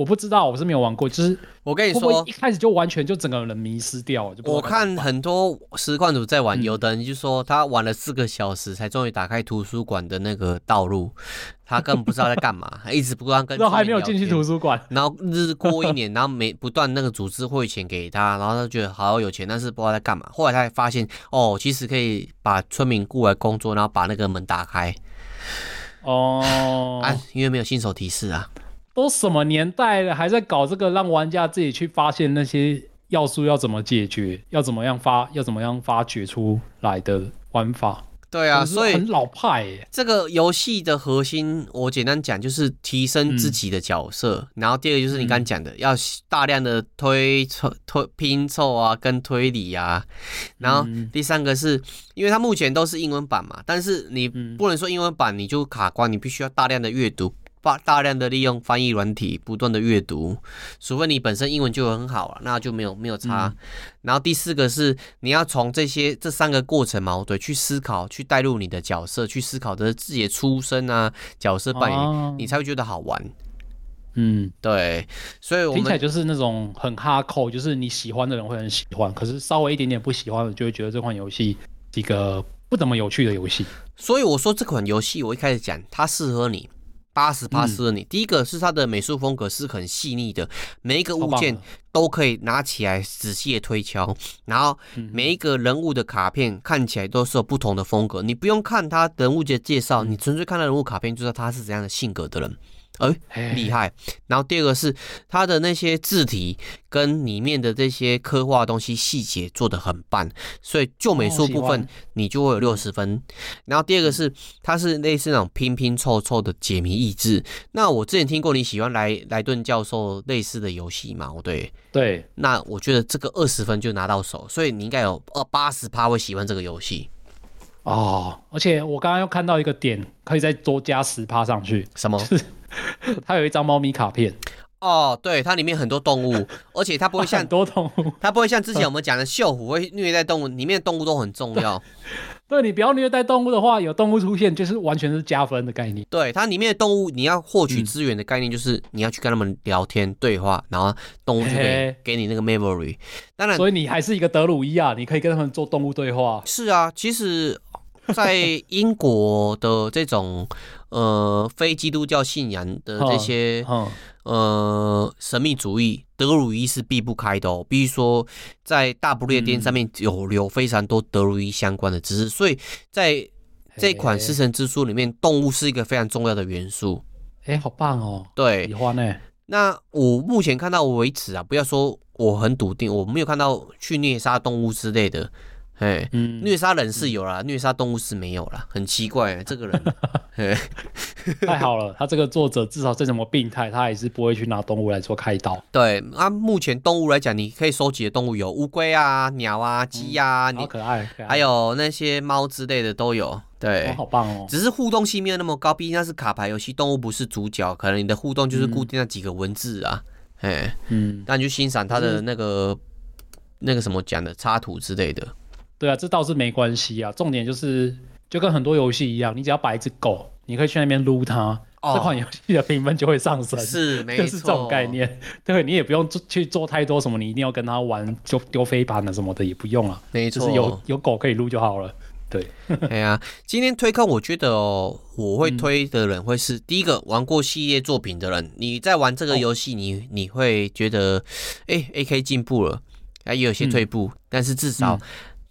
我不知道，我是没有玩过。就是我跟你说，会不会一开始就完全就整个人迷失掉了。就我看很多实况主在玩，嗯，有的人就说他玩了四个小时才终于打开图书馆的那个道路，他根本不知道在干嘛，一直不断跟。都还没有进去图书馆。然后日过一年，然后每不断那个组织汇钱给他，然后他觉得好有钱，但是不知道在干嘛。后来他才发现，哦，其实可以把村民雇来工作，然后把那个门打开。哦，啊，因为没有新手提示啊。都什么年代了，还在搞这个，让玩家自己去发现那些要素要怎么解决，要怎么样发，要怎么样发掘出来的玩法。对啊，所以很老派耶。这个游戏的核心，我简单讲就是提升自己的角色，嗯、然后第二个就是你刚讲的、嗯，要大量的推凑、推拼凑啊，跟推理啊。然后第三个是因为它目前都是英文版嘛，但是你不能说英文版你就卡关，你必须要大量的阅读。大大量的利用翻译软体，不断的阅读，除非你本身英文就很好了，那就没有没有差、嗯。然后第四个是你要从这些这三个过程嘛，对，去思考，去带入你的角色，去思考的自己的出身啊，角色扮演、哦，你才会觉得好玩。嗯，对，所以我们听起来就是那种很哈扣，就是你喜欢的人会很喜欢，可是稍微一点点不喜欢的，就会觉得这款游戏一个不怎么有趣的游戏。所以我说这款游戏，我一开始讲它适合你。八十八适合你。第一个是它的美术风格是很细腻的，每一个物件都可以拿起来仔细的推敲，然后每一个人物的卡片看起来都是有不同的风格，你不用看他人物的介绍，你纯粹看他人物卡片就知道他是怎样的性格的人。哎，厉害！然后第二个是它的那些字体跟里面的这些刻画东西细节做的很棒，所以就美术部分你就会有六十分。然后第二个是它是类似那种拼拼凑凑的解谜益智。那我之前听过你喜欢莱莱顿教授类似的游戏嘛？我对对。那我觉得这个二十分就拿到手，所以你应该有二八十趴会喜欢这个游戏。哦，而且我刚刚又看到一个点，可以再多加十趴上去。什么？它有一张猫咪卡片哦，对，它里面很多动物，而且它不会像很多动物，它不会像之前我们讲的锈虎会虐待动物，里面的动物都很重要。对，对你不要虐待动物的话，有动物出现就是完全是加分的概念。对，它里面的动物，你要获取资源的概念就是你要去跟他们聊天对话，然后动物就可以给你那个 memory。当然，所以你还是一个德鲁伊啊，你可以跟他们做动物对话。是啊，其实。在英国的这种呃非基督教信仰的这 些呃神秘主义，德鲁伊是避不开的哦。比如说，在大不列颠上面有留非常多德鲁伊相关的知识，所以在这款《狮神之书》里面，动物是一个非常重要的元素。哎，好棒哦！对，喜欢呢。那我目前看到为止啊，不要说我很笃定，我没有看到去虐杀动物之类的。哎，虐杀人是有啦，嗯、虐杀动物是没有啦，很奇怪，这个人，太好了，他这个作者至少再怎么病态，他也是不会去拿动物来做开刀。对，啊，目前动物来讲，你可以收集的动物有乌龟啊、鸟啊、鸡啊，好可爱，可爱，还有那些猫之类的都有。对，哦、好棒哦。只是互动性没有那么高，毕竟那是卡牌游戏，动物不是主角，可能你的互动就是固定那几个文字啊。哎，嗯，那你就欣赏它的那个那个什么讲的插图之类的。对啊，这倒是没关系啊。重点就是，就跟很多游戏一样，你只要摆一只狗，你可以去那边撸它，哦，这款游戏的评分就会上升。是，没错，就是这种概念。对，你也不用去做太多什么，你一定要跟它玩，就丢飞盘了什么的也不用啊。没错，就是有有狗可以撸就好了。对，哎呀，今天推坑，我觉得哦，我会推的人会是、嗯、第一个玩过系列作品的人。你在玩这个游戏，你、哦、你会觉得，哎，AK 进步了，啊，也有些退步，嗯、但是至少。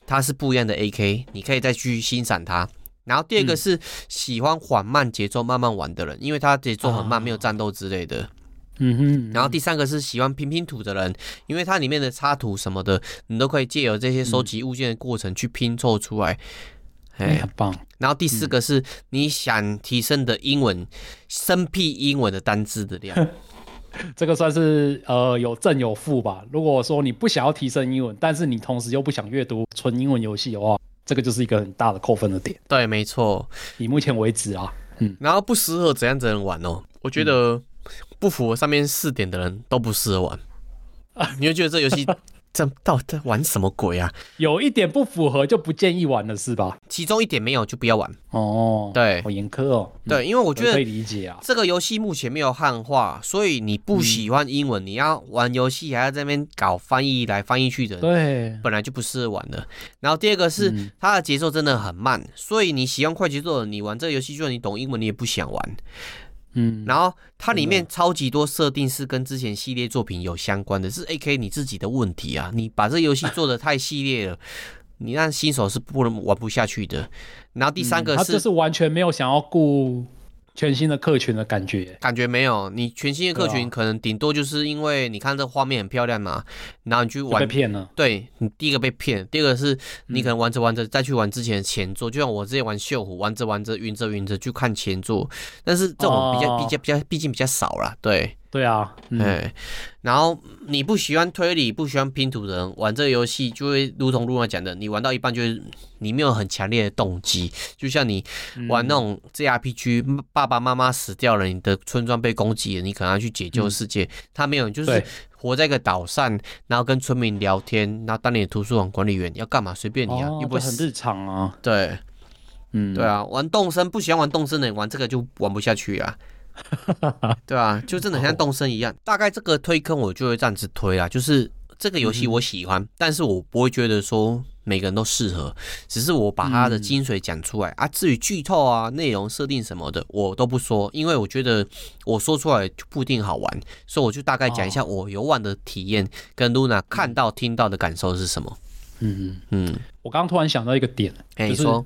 嗯它是不一样的 AK，你可以再去欣赏它。然后第二个是喜欢缓慢节奏、慢慢玩的人，因为它节奏很慢，没有战斗之类的。嗯哼。然后第三个是喜欢拼拼图的人，因为它里面的插图什么的，你都可以借由这些收集物件的过程去拼凑出来。哎，很棒。然后第四个是你想提升的英文，生僻英文的单字的量。这个算是呃有正有负吧。如果说你不想要提升英文，但是你同时又不想阅读纯英文游戏的话，这个就是一个很大的扣分的点。对，没错。以目前为止啊，嗯，然后不适合怎样怎样玩哦？我觉得不符合上面四点的人都不适合玩。啊，你会觉得这游戏？这到底在玩什么鬼啊？有一点不符合就不建议玩了，是吧？其中一点没有就不要玩哦。对，好严苛哦。对，因为我觉得可以理解啊。这个游戏目前没有汉化，所以你不喜欢英文，嗯、你要玩游戏还要在那边搞翻译来翻译去的，对，本来就不适合玩的。然后第二个是、嗯、它的节奏真的很慢，所以你喜欢快节奏的，你玩这个游戏，就算你懂英文，你也不想玩。嗯，然后它里面超级多设定是跟之前系列作品有相关的，是 AK 你自己的问题啊！你把这游戏做的太系列了，你让新手是不能玩不下去的。然后第三个是，他就是完全没有想要顾。全新的客群的感觉，感觉没有。你全新的客群可能顶多就是因为你看这画面很漂亮嘛，然后你去玩被骗了。对，你第一个被骗，第二个是你可能玩着玩着再去玩之前的前作，就像我之前玩锈湖，玩着玩着晕着晕着去看前作，但是这种比较比较比较毕竟比较少啦，对。对啊，嗯，然后你不喜欢推理、不喜欢拼图的人玩这个游戏，就会如同路娜讲的，你玩到一半就是你没有很强烈的动机，就像你玩那种 JRPG，爸爸妈妈死掉了，你的村庄被攻击了，你可能要去解救世界，他没有，就是活在一个岛上，然后跟村民聊天，然后当你的图书馆管理员要干嘛？随便你啊，又不会很日常啊，对，嗯，对啊，玩动森不喜欢玩动森的人玩这个就玩不下去啊。对啊，就真的像动森一样，大概这个推坑我就会这样子推啊，就是这个游戏我喜欢，但是我不会觉得说每个人都适合，只是我把它的精髓讲出来啊。至于剧透啊、内容设定什么的，我都不说，因为我觉得我说出来就不一定好玩，所以我就大概讲一下我游玩的体验跟露娜看到、听到的感受是什么。嗯嗯，我刚刚突然想到一个点，哎，你说。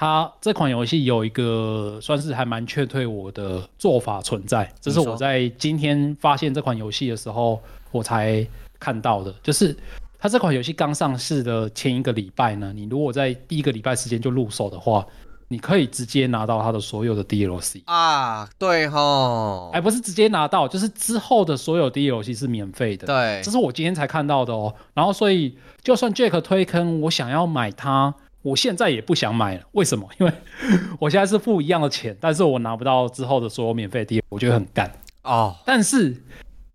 它这款游戏有一个算是还蛮劝退我的做法存在，这是我在今天发现这款游戏的时候我才看到的。就是它这款游戏刚上市的前一个礼拜呢，你如果在第一个礼拜时间就入手的话，你可以直接拿到它的所有的 DLC 啊，对吼，哎，不是直接拿到，就是之后的所有 DLC 是免费的。对，这是我今天才看到的哦。然后所以就算 Jack 推坑，我想要买它。我现在也不想买了，为什么？因为我现在是付一样的钱，但是我拿不到之后的所有免费碟，我觉得很干哦。但是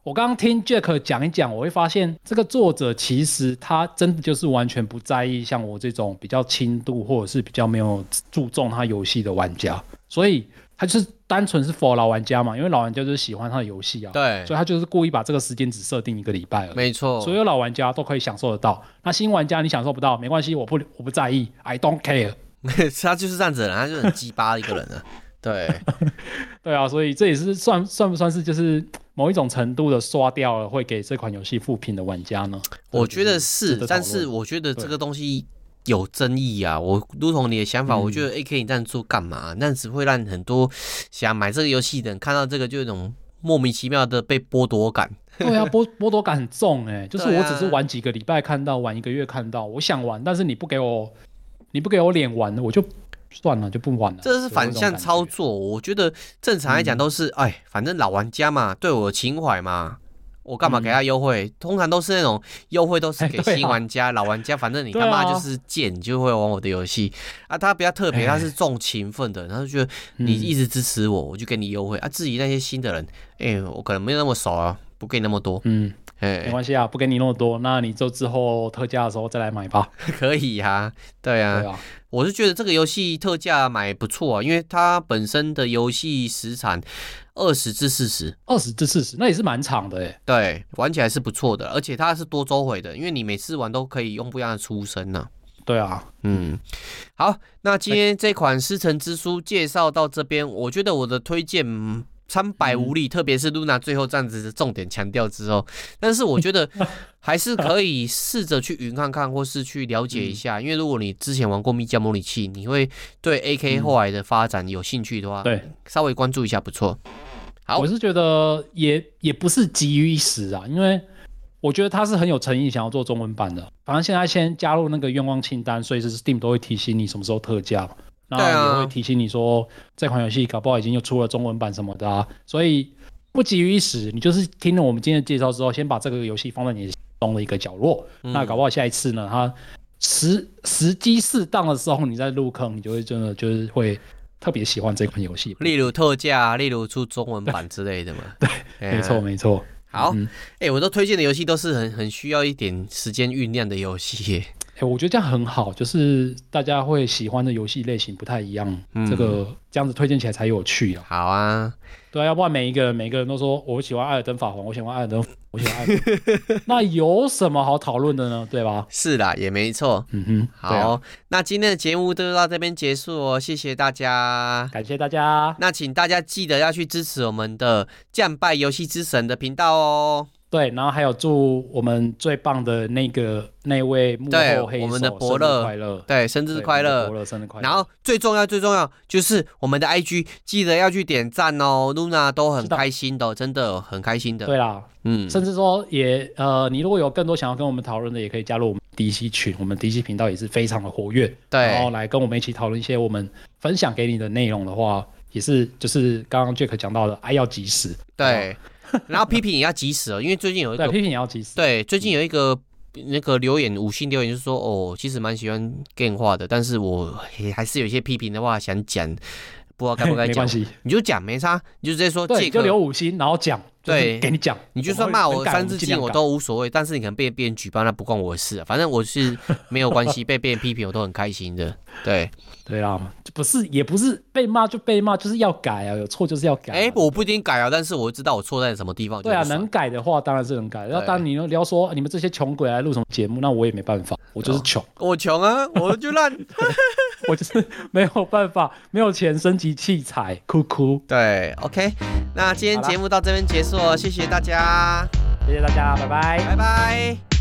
我刚刚听 Jack 讲一讲，我会发现这个作者其实他真的就是完全不在意像我这种比较轻度或者是比较没有注重他游戏的玩家，所以。他就是单纯是 for 老玩家嘛，因为老玩家就是喜欢他的游戏啊，对，所以他就是故意把这个时间只设定一个礼拜而已，没错，所有老玩家都可以享受得到。那新玩家你享受不到没关系，我不我不在意，I don't care。他就是这样子的人，他就很鸡巴一个人啊。对，对啊，所以这也是算算不算是就是某一种程度的刷掉了会给这款游戏复评的玩家呢？我觉得是，但是我觉得这个东西。有争议啊！我如同你的想法，嗯、我觉得 AK 你这样做干嘛？那只会让很多 想买这个游戏的人看到这个，就有一种莫名其妙的被剥夺感。对啊，剥剥夺感很重哎、欸！就是我只是玩几个礼拜看到，玩一个月看到，我想玩，但是你不给我，你不给我脸玩，我就算了，就不玩了。这是反向操作，我觉得正常来讲都是，哎、嗯，反正老玩家嘛，对我的情怀嘛。我干嘛给他优惠？嗯、通常都是那种优惠，都是给新玩家、老玩家。反正你他妈就是贱，你就会玩我的游戏啊，啊。他比较特别，他是重情分的，他就觉得你一直支持我，我就给你优惠啊。至于那些新的人，哎、欸，我可能没有那么熟啊，不给你那么多。嗯，哎、欸，没关系啊，不给你那么多，那你就之后特价的时候再来买吧。可以啊，对啊。对啊我是觉得这个游戏特价买不错啊，因为它本身的游戏时长二十至四十，二十至四十，那也是蛮长的哎。对，玩起来是不错的，而且它是多周回的，因为你每次玩都可以用不一样的出身呢。对啊，嗯，好，那今天这款《师承之书》介绍到这边，我觉得我的推荐。参百无力，特别是露娜最后这样子的重点强调之后，但是我觉得 还是可以试着去云看看，或是去了解一下，因为如果你之前玩过《密教模拟器》，你会对 AK 后来的发展有兴趣的话，对，稍微关注一下不错。好，我是觉得也也不是急于一时啊，因为我觉得他是很有诚意想要做中文版的。反正现在先加入那个愿望清单，所以是 Steam 都会提醒你什么时候特价。那也会提醒你说，啊、这款游戏搞不好已经又出了中文版什么的啊，所以不急于一时，你就是听了我们今天的介绍之后，先把这个游戏放在你心中的一个角落。嗯、那搞不好下一次呢，它时时机适当的时候，你再入坑，你就会真的就是会特别喜欢这款游戏。例如特价，例如出中文版之类的嘛。对，没错没错。好，哎、嗯欸，我都推荐的游戏都是很很需要一点时间酝酿的游戏耶。哎、欸，我觉得这样很好，就是大家会喜欢的游戏类型不太一样，嗯、这个这样子推荐起来才有趣啊。好啊，对啊，要不然每一个人每个人都说我喜欢艾尔登法环，我喜欢艾尔登，我喜欢艾尔登，那有什么好讨论的呢？对吧？是啦，也没错。嗯哼，好，啊、那今天的节目就到这边结束哦，谢谢大家，感谢大家。那请大家记得要去支持我们的降败游戏之神的频道哦。对，然后还有祝我们最棒的那个那位幕后黑手，我们的伯乐快乐，对，生日快乐，伯乐生日快乐。然后最重要最重要就是我们的 IG 记得要去点赞哦，Luna 都很开心的，真的很开心的。对啦，嗯，甚至说也呃，你如果有更多想要跟我们讨论的，也可以加入我们 DC 群，我们 DC 频道也是非常的活跃。对，然后来跟我们一起讨论一些我们分享给你的内容的话，也是就是刚刚 Jack 讲到的，爱要及时。对。然后批评也要及时哦，因为最近有一个对批评也要及时。对，最近有一个那个留言五星留言，就是说哦，其实蛮喜欢 game 化的，但是我还是有一些批评的话想讲，不知道该不该讲。你就讲没差，你就直接说。对，就留五星，然后讲。对，给你讲，你就算骂我三字经我都无所谓，但是你可能被别人举报，那不关我的事啊。反正我是没有关系，被别人批评我都很开心的。对，对啊，不是也不是被骂就被骂，就是要改啊，有错就是要改。哎，我不一定改啊，但是我知道我错在什么地方。对啊，能改的话当然是能改。然后当然你要说你们这些穷鬼来录什么节目，那我也没办法，我就是穷。我穷啊，我就烂，我就是没有办法，没有钱升级器材，哭哭。对，OK，那今天节目到这边结束。谢谢大家，谢谢大家，拜拜，拜拜。